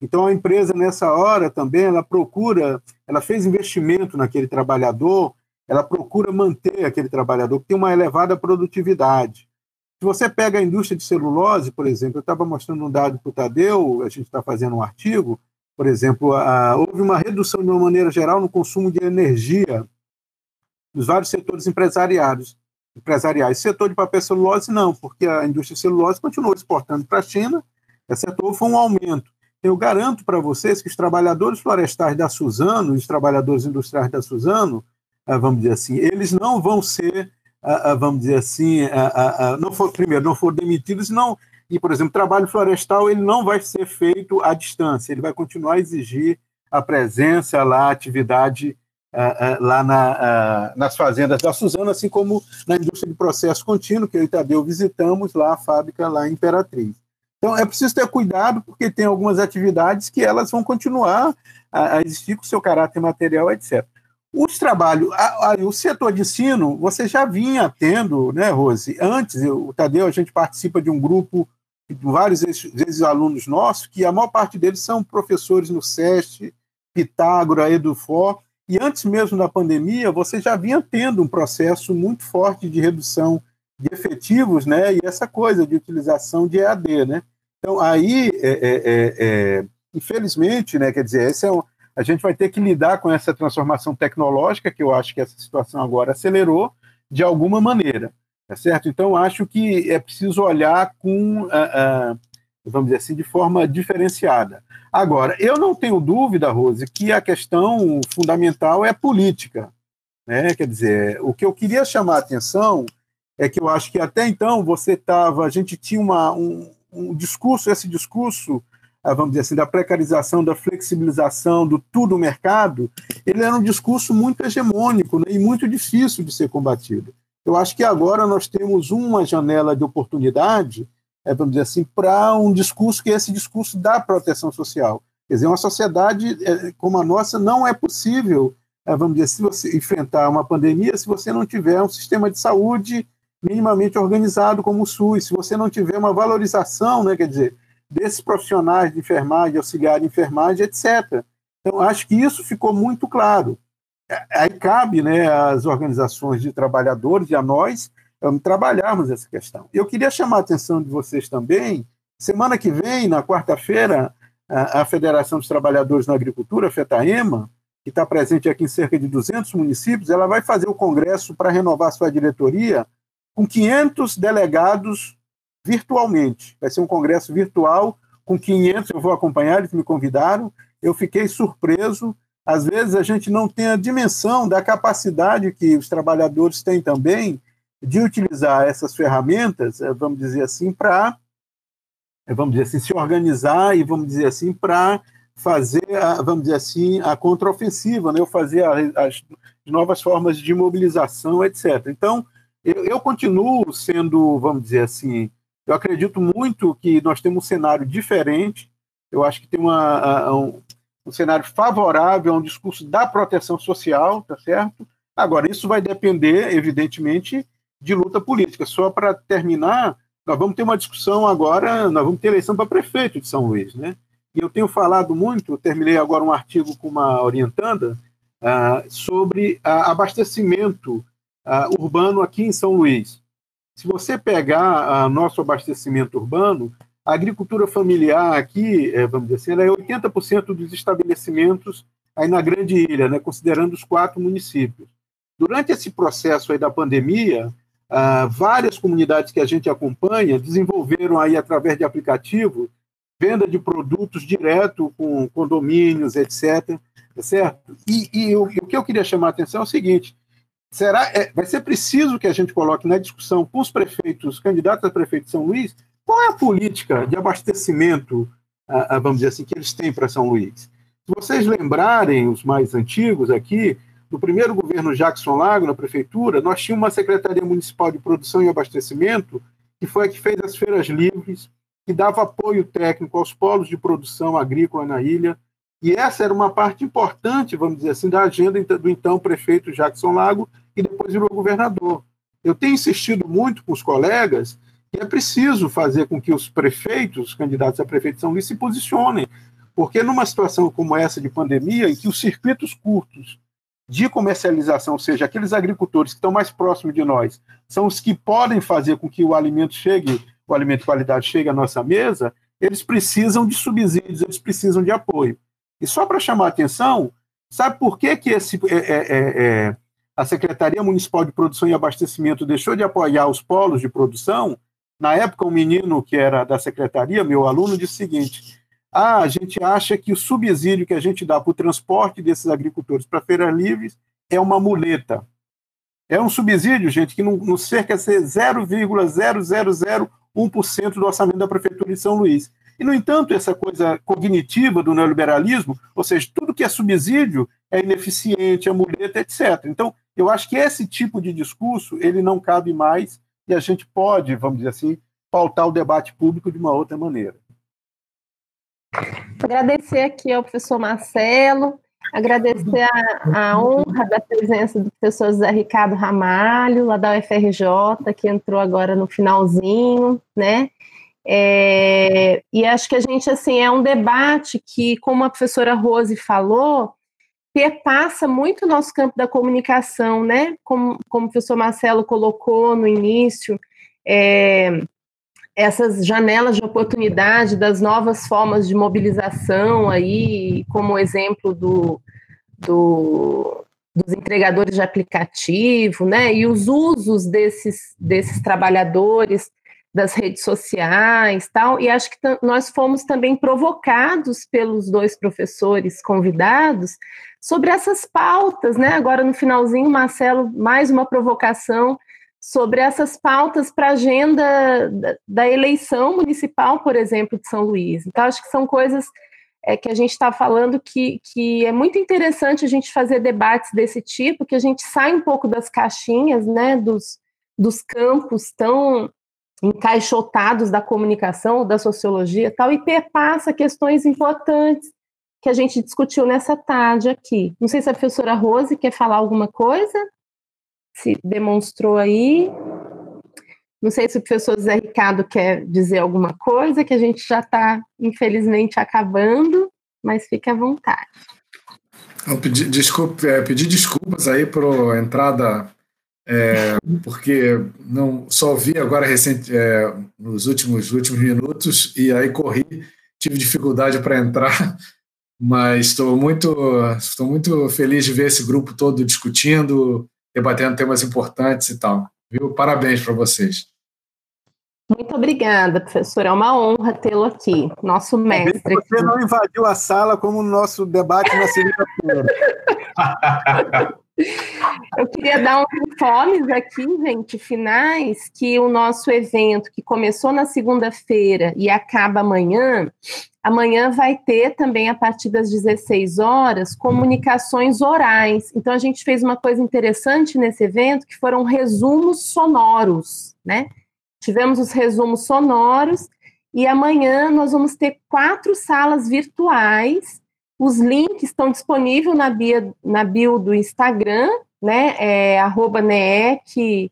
Então, a empresa, nessa hora também, ela procura, ela fez investimento naquele trabalhador, ela procura manter aquele trabalhador que tem uma elevada produtividade. Se você pega a indústria de celulose, por exemplo, eu estava mostrando um dado para o Tadeu, a gente está fazendo um artigo, por exemplo, a, houve uma redução de uma maneira geral no consumo de energia nos vários setores empresariais. empresariais. Setor de papel celulose, não, porque a indústria celulose continuou exportando para a China, esse setor foi um aumento. Eu garanto para vocês que os trabalhadores florestais da Suzano, os trabalhadores industriais da Suzano, ah, vamos dizer assim, eles não vão ser, ah, ah, vamos dizer assim, não for, primeiro, não foram demitidos, não e, por exemplo, trabalho florestal ele não vai ser feito à distância, ele vai continuar a exigir a presença lá, a atividade uh, uh, lá na, uh, nas fazendas da Suzano, assim como na indústria de processo contínuo, que eu e Tadeu visitamos lá a fábrica lá em Imperatriz. Então, é preciso ter cuidado, porque tem algumas atividades que elas vão continuar a, a existir com seu caráter material, etc. Os trabalhos, a, a, o setor de ensino, você já vinha tendo, né, Rose? Antes, eu, o Tadeu, a gente participa de um grupo vários ex-alunos nossos, que a maior parte deles são professores no SESC, Pitágora, Edufor, e antes mesmo da pandemia, você já vinha tendo um processo muito forte de redução de efetivos, né, e essa coisa de utilização de EAD, né. Então, aí, é, é, é, é, infelizmente, né, quer dizer, esse é um, a gente vai ter que lidar com essa transformação tecnológica, que eu acho que essa situação agora acelerou, de alguma maneira. Tá certo? Então, acho que é preciso olhar com, uh, uh, vamos dizer assim, de forma diferenciada. Agora, eu não tenho dúvida, Rose, que a questão fundamental é política. Né? Quer dizer, o que eu queria chamar a atenção é que eu acho que até então você estava, a gente tinha uma, um, um discurso, esse discurso ah, vamos dizer assim, da precarização, da flexibilização, do tudo mercado, ele era um discurso muito hegemônico né, e muito difícil de ser combatido. Eu acho que agora nós temos uma janela de oportunidade, é, vamos dizer assim, para um discurso que é esse discurso da proteção social. Quer dizer, uma sociedade é, como a nossa não é possível, é, vamos dizer, se você enfrentar uma pandemia, se você não tiver um sistema de saúde minimamente organizado como o SUS, se você não tiver uma valorização, né, quer dizer, desses profissionais de enfermagem, auxiliar de enfermagem, etc. Então, acho que isso ficou muito claro aí cabe né, às organizações de trabalhadores e a nós trabalharmos essa questão. Eu queria chamar a atenção de vocês também, semana que vem, na quarta-feira, a, a Federação dos Trabalhadores na Agricultura, a FETAEMA, que está presente aqui em cerca de 200 municípios, ela vai fazer o congresso para renovar sua diretoria com 500 delegados virtualmente. Vai ser um congresso virtual com 500, eu vou acompanhar, eles me convidaram. Eu fiquei surpreso às vezes a gente não tem a dimensão da capacidade que os trabalhadores têm também de utilizar essas ferramentas, eh, vamos dizer assim, para, eh, vamos dizer assim, se organizar e, vamos dizer assim, para fazer, a, vamos dizer assim, a contraofensiva, né? ou fazer a, as novas formas de mobilização, etc. Então, eu, eu continuo sendo, vamos dizer assim, eu acredito muito que nós temos um cenário diferente, eu acho que tem uma, um, um cenário favorável a um discurso da proteção social, tá certo? Agora, isso vai depender, evidentemente, de luta política. Só para terminar, nós vamos ter uma discussão agora, nós vamos ter eleição para prefeito de São Luís, né? E eu tenho falado muito, terminei agora um artigo com uma orientanda uh, sobre uh, abastecimento uh, urbano aqui em São Luís. Se você pegar nosso abastecimento urbano, a agricultura familiar aqui, eh, vamos dizer assim, é 80% dos estabelecimentos aí na Grande Ilha, né, considerando os quatro municípios. Durante esse processo aí da pandemia, ah, várias comunidades que a gente acompanha desenvolveram aí através de aplicativo venda de produtos direto com condomínios, etc. Tá certo? E, e o, o, que eu queria chamar a atenção é o seguinte: será é, vai ser preciso que a gente coloque na discussão com os prefeitos, candidatos a prefeito de São Luís, qual é a política de abastecimento, ah, ah, vamos dizer assim, que eles têm para São Luís? Se vocês lembrarem, os mais antigos aqui, no primeiro governo Jackson Lago, na prefeitura, nós tínhamos uma Secretaria Municipal de Produção e Abastecimento, que foi a que fez as feiras livres, que dava apoio técnico aos polos de produção agrícola na ilha. E essa era uma parte importante, vamos dizer assim, da agenda do então prefeito Jackson Lago, e depois virou governador. Eu tenho insistido muito com os colegas que é preciso fazer com que os prefeitos, os candidatos a prefeito de São Luís, se posicionem, porque numa situação como essa de pandemia, em que os circuitos curtos de comercialização, ou seja, aqueles agricultores que estão mais próximos de nós, são os que podem fazer com que o alimento chegue, o alimento de qualidade chegue à nossa mesa, eles precisam de subsídios, eles precisam de apoio. E só para chamar a atenção, sabe por que, que esse, é, é, é, é, a Secretaria Municipal de Produção e Abastecimento deixou de apoiar os polos de produção? Na época, um menino que era da secretaria, meu aluno, disse o seguinte: ah, a gente acha que o subsídio que a gente dá para o transporte desses agricultores para feiras livres é uma muleta. É um subsídio, gente, que não, cerca de 0,0001% do orçamento da Prefeitura de São Luís. E, no entanto, essa coisa cognitiva do neoliberalismo, ou seja, tudo que é subsídio é ineficiente, é muleta, etc. Então, eu acho que esse tipo de discurso ele não cabe mais e a gente pode, vamos dizer assim, pautar o debate público de uma outra maneira. Agradecer aqui ao professor Marcelo, agradecer a, a, honra da presença do professor José Ricardo Ramalho, lá da UFRJ, que entrou agora no finalzinho, né? É, e acho que a gente, assim, é um debate que, como a professora Rose falou, perpassa muito o nosso campo da comunicação, né? Como, como o professor Marcelo colocou no início, é, essas janelas de oportunidade das novas formas de mobilização aí, como exemplo do, do, dos entregadores de aplicativo, né, e os usos desses, desses trabalhadores das redes sociais, tal, e acho que nós fomos também provocados pelos dois professores convidados sobre essas pautas, né, agora no finalzinho, Marcelo, mais uma provocação sobre essas pautas para a agenda da, eleição municipal, por exemplo, de São Luís. Então, acho que são coisas é, que a gente está falando que, que é muito interessante a gente fazer debates desse tipo, que a gente sai um pouco das caixinhas, né, dos, dos campos tão encaixotados da comunicação, da sociologia tal, e perpassa questões importantes que a gente discutiu nessa tarde aqui. Não sei se a professora Rose quer falar alguma coisa se demonstrou aí. Não sei se o professor Zé Ricardo quer dizer alguma coisa, que a gente já está, infelizmente, acabando, mas fique à vontade. Eu pedi, desculpa, é, pedi desculpas aí por entrada, é, porque não só vi agora recente, é, nos últimos, últimos minutos e aí corri, tive dificuldade para entrar, mas estou muito, estou muito feliz de ver esse grupo todo discutindo, debatendo temas importantes e tal. Viu? Parabéns para vocês. Muito obrigada, professor. É uma honra tê-lo aqui, nosso mestre. Você não invadiu a sala como o nosso debate na segunda-feira. Eu queria dar uns informes aqui, gente, finais, que o nosso evento, que começou na segunda-feira e acaba amanhã, amanhã vai ter também, a partir das 16 horas, comunicações orais. Então, a gente fez uma coisa interessante nesse evento, que foram resumos sonoros, né? Tivemos os resumos sonoros, e amanhã nós vamos ter quatro salas virtuais os links estão disponíveis na bio, na bio do Instagram, né? É arroba NEEC,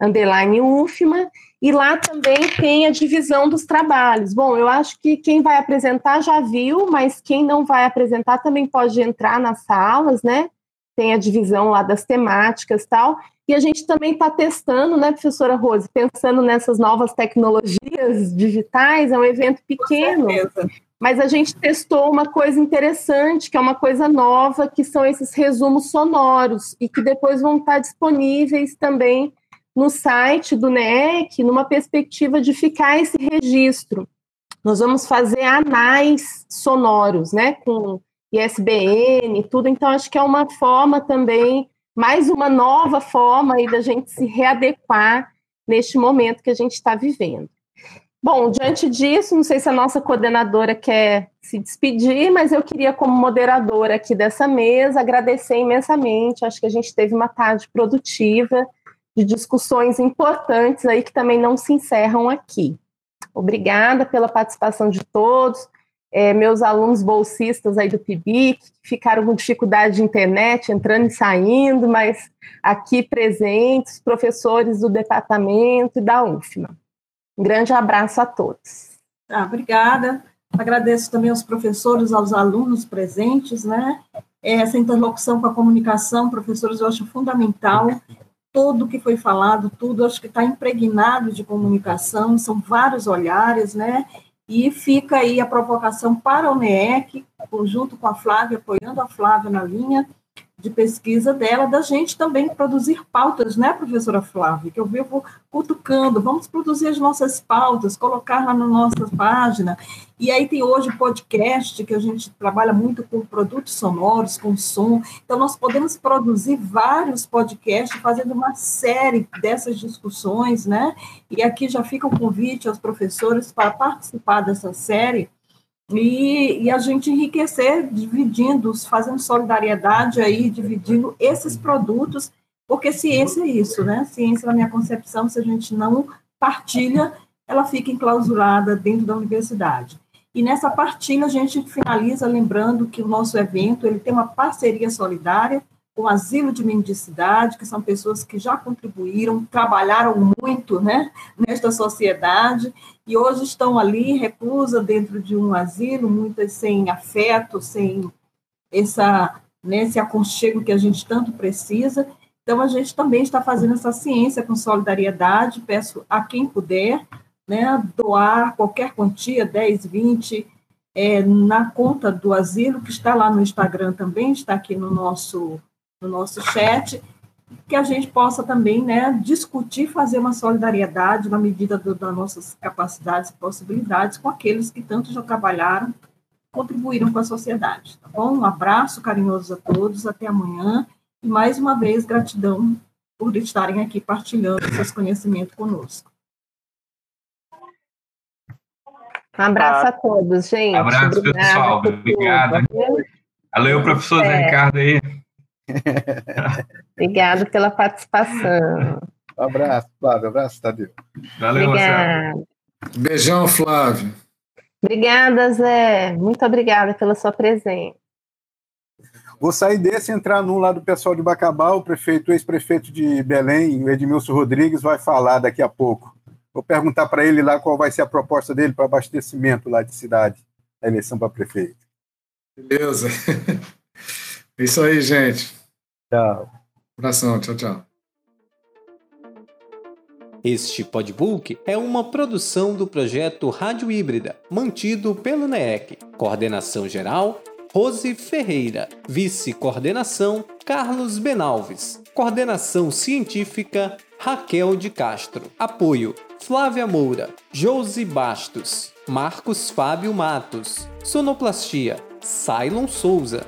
underline UFMA, e lá também tem a divisão dos trabalhos. Bom, eu acho que quem vai apresentar já viu, mas quem não vai apresentar também pode entrar nas salas, né? Tem a divisão lá das temáticas tal. E a gente também está testando, né, professora Rose, pensando nessas novas tecnologias digitais, é um evento pequeno. Mas a gente testou uma coisa interessante, que é uma coisa nova, que são esses resumos sonoros, e que depois vão estar disponíveis também no site do NEC, numa perspectiva de ficar esse registro. Nós vamos fazer anais sonoros, né, com ISBN e tudo, então acho que é uma forma também, mais uma nova forma aí da gente se readequar neste momento que a gente está vivendo. Bom, diante disso, não sei se a nossa coordenadora quer se despedir, mas eu queria, como moderadora aqui dessa mesa, agradecer imensamente. Acho que a gente teve uma tarde produtiva de discussões importantes aí que também não se encerram aqui. Obrigada pela participação de todos. É, meus alunos bolsistas aí do PIBIC, que ficaram com dificuldade de internet, entrando e saindo, mas aqui presentes, professores do departamento e da UFMA. Um grande abraço a todos. Ah, obrigada. Agradeço também aos professores, aos alunos presentes, né? Essa interlocução com a comunicação, professores, eu acho fundamental. Tudo que foi falado, tudo, acho que está impregnado de comunicação, são vários olhares, né? E fica aí a provocação para o NEEC, junto com a Flávia, apoiando a Flávia na linha, de pesquisa dela, da gente também produzir pautas, né, professora Flávia? Que eu vivo cutucando, vamos produzir as nossas pautas, colocar lá na nossa página. E aí tem hoje o podcast, que a gente trabalha muito com produtos sonoros, com som. Então, nós podemos produzir vários podcasts fazendo uma série dessas discussões, né? E aqui já fica o convite aos professores para participar dessa série e, e, a gente enriquecer, dividindo, fazendo solidariedade aí, dividindo esses produtos, porque ciência é isso, né? Ciência, na minha concepção, se a gente não partilha, ela fica enclausurada dentro da universidade. E nessa partilha a gente finaliza lembrando que o nosso evento ele tem uma parceria solidária com o Asilo de Mendicidade, que são pessoas que já contribuíram, trabalharam muito né, nesta sociedade, e hoje estão ali, reclusa dentro de um asilo, muitas sem afeto, sem essa, né, esse aconchego que a gente tanto precisa. Então, a gente também está fazendo essa ciência com solidariedade, peço a quem puder, né, doar qualquer quantia, 10, 20, é, na conta do asilo, que está lá no Instagram também, está aqui no nosso no nosso chat, que a gente possa também né, discutir, fazer uma solidariedade na medida do, das nossas capacidades e possibilidades com aqueles que tanto já trabalharam, contribuíram com a sociedade. Tá bom? Um abraço carinhoso a todos, até amanhã, e mais uma vez gratidão por estarem aqui partilhando seus conhecimentos conosco. Um abraço a todos, gente. Abraço, Obrigada pessoal. Obrigado. Valeu, professor é. Ricardo aí. Obrigada pela participação. Um abraço, Flávio. Um abraço, Tadeu. Valeu, obrigada. Beijão, Flávio. Obrigada, Zé. Muito obrigada pela sua presença. Vou sair desse e entrar num lá do pessoal de Bacabal, o prefeito, ex-prefeito de Belém, Edmilson Rodrigues, vai falar daqui a pouco. Vou perguntar para ele lá qual vai ser a proposta dele para abastecimento lá de cidade, a eleição para prefeito. Beleza. É isso aí, gente. Tchau. Abração, tchau, tchau. Este podbook é uma produção do projeto Rádio Híbrida, mantido pelo NEEC. Coordenação geral, Rose Ferreira. Vice-coordenação, Carlos Benalves. Coordenação científica, Raquel de Castro. Apoio, Flávia Moura, Josi Bastos, Marcos Fábio Matos. Sonoplastia, Cylon Souza.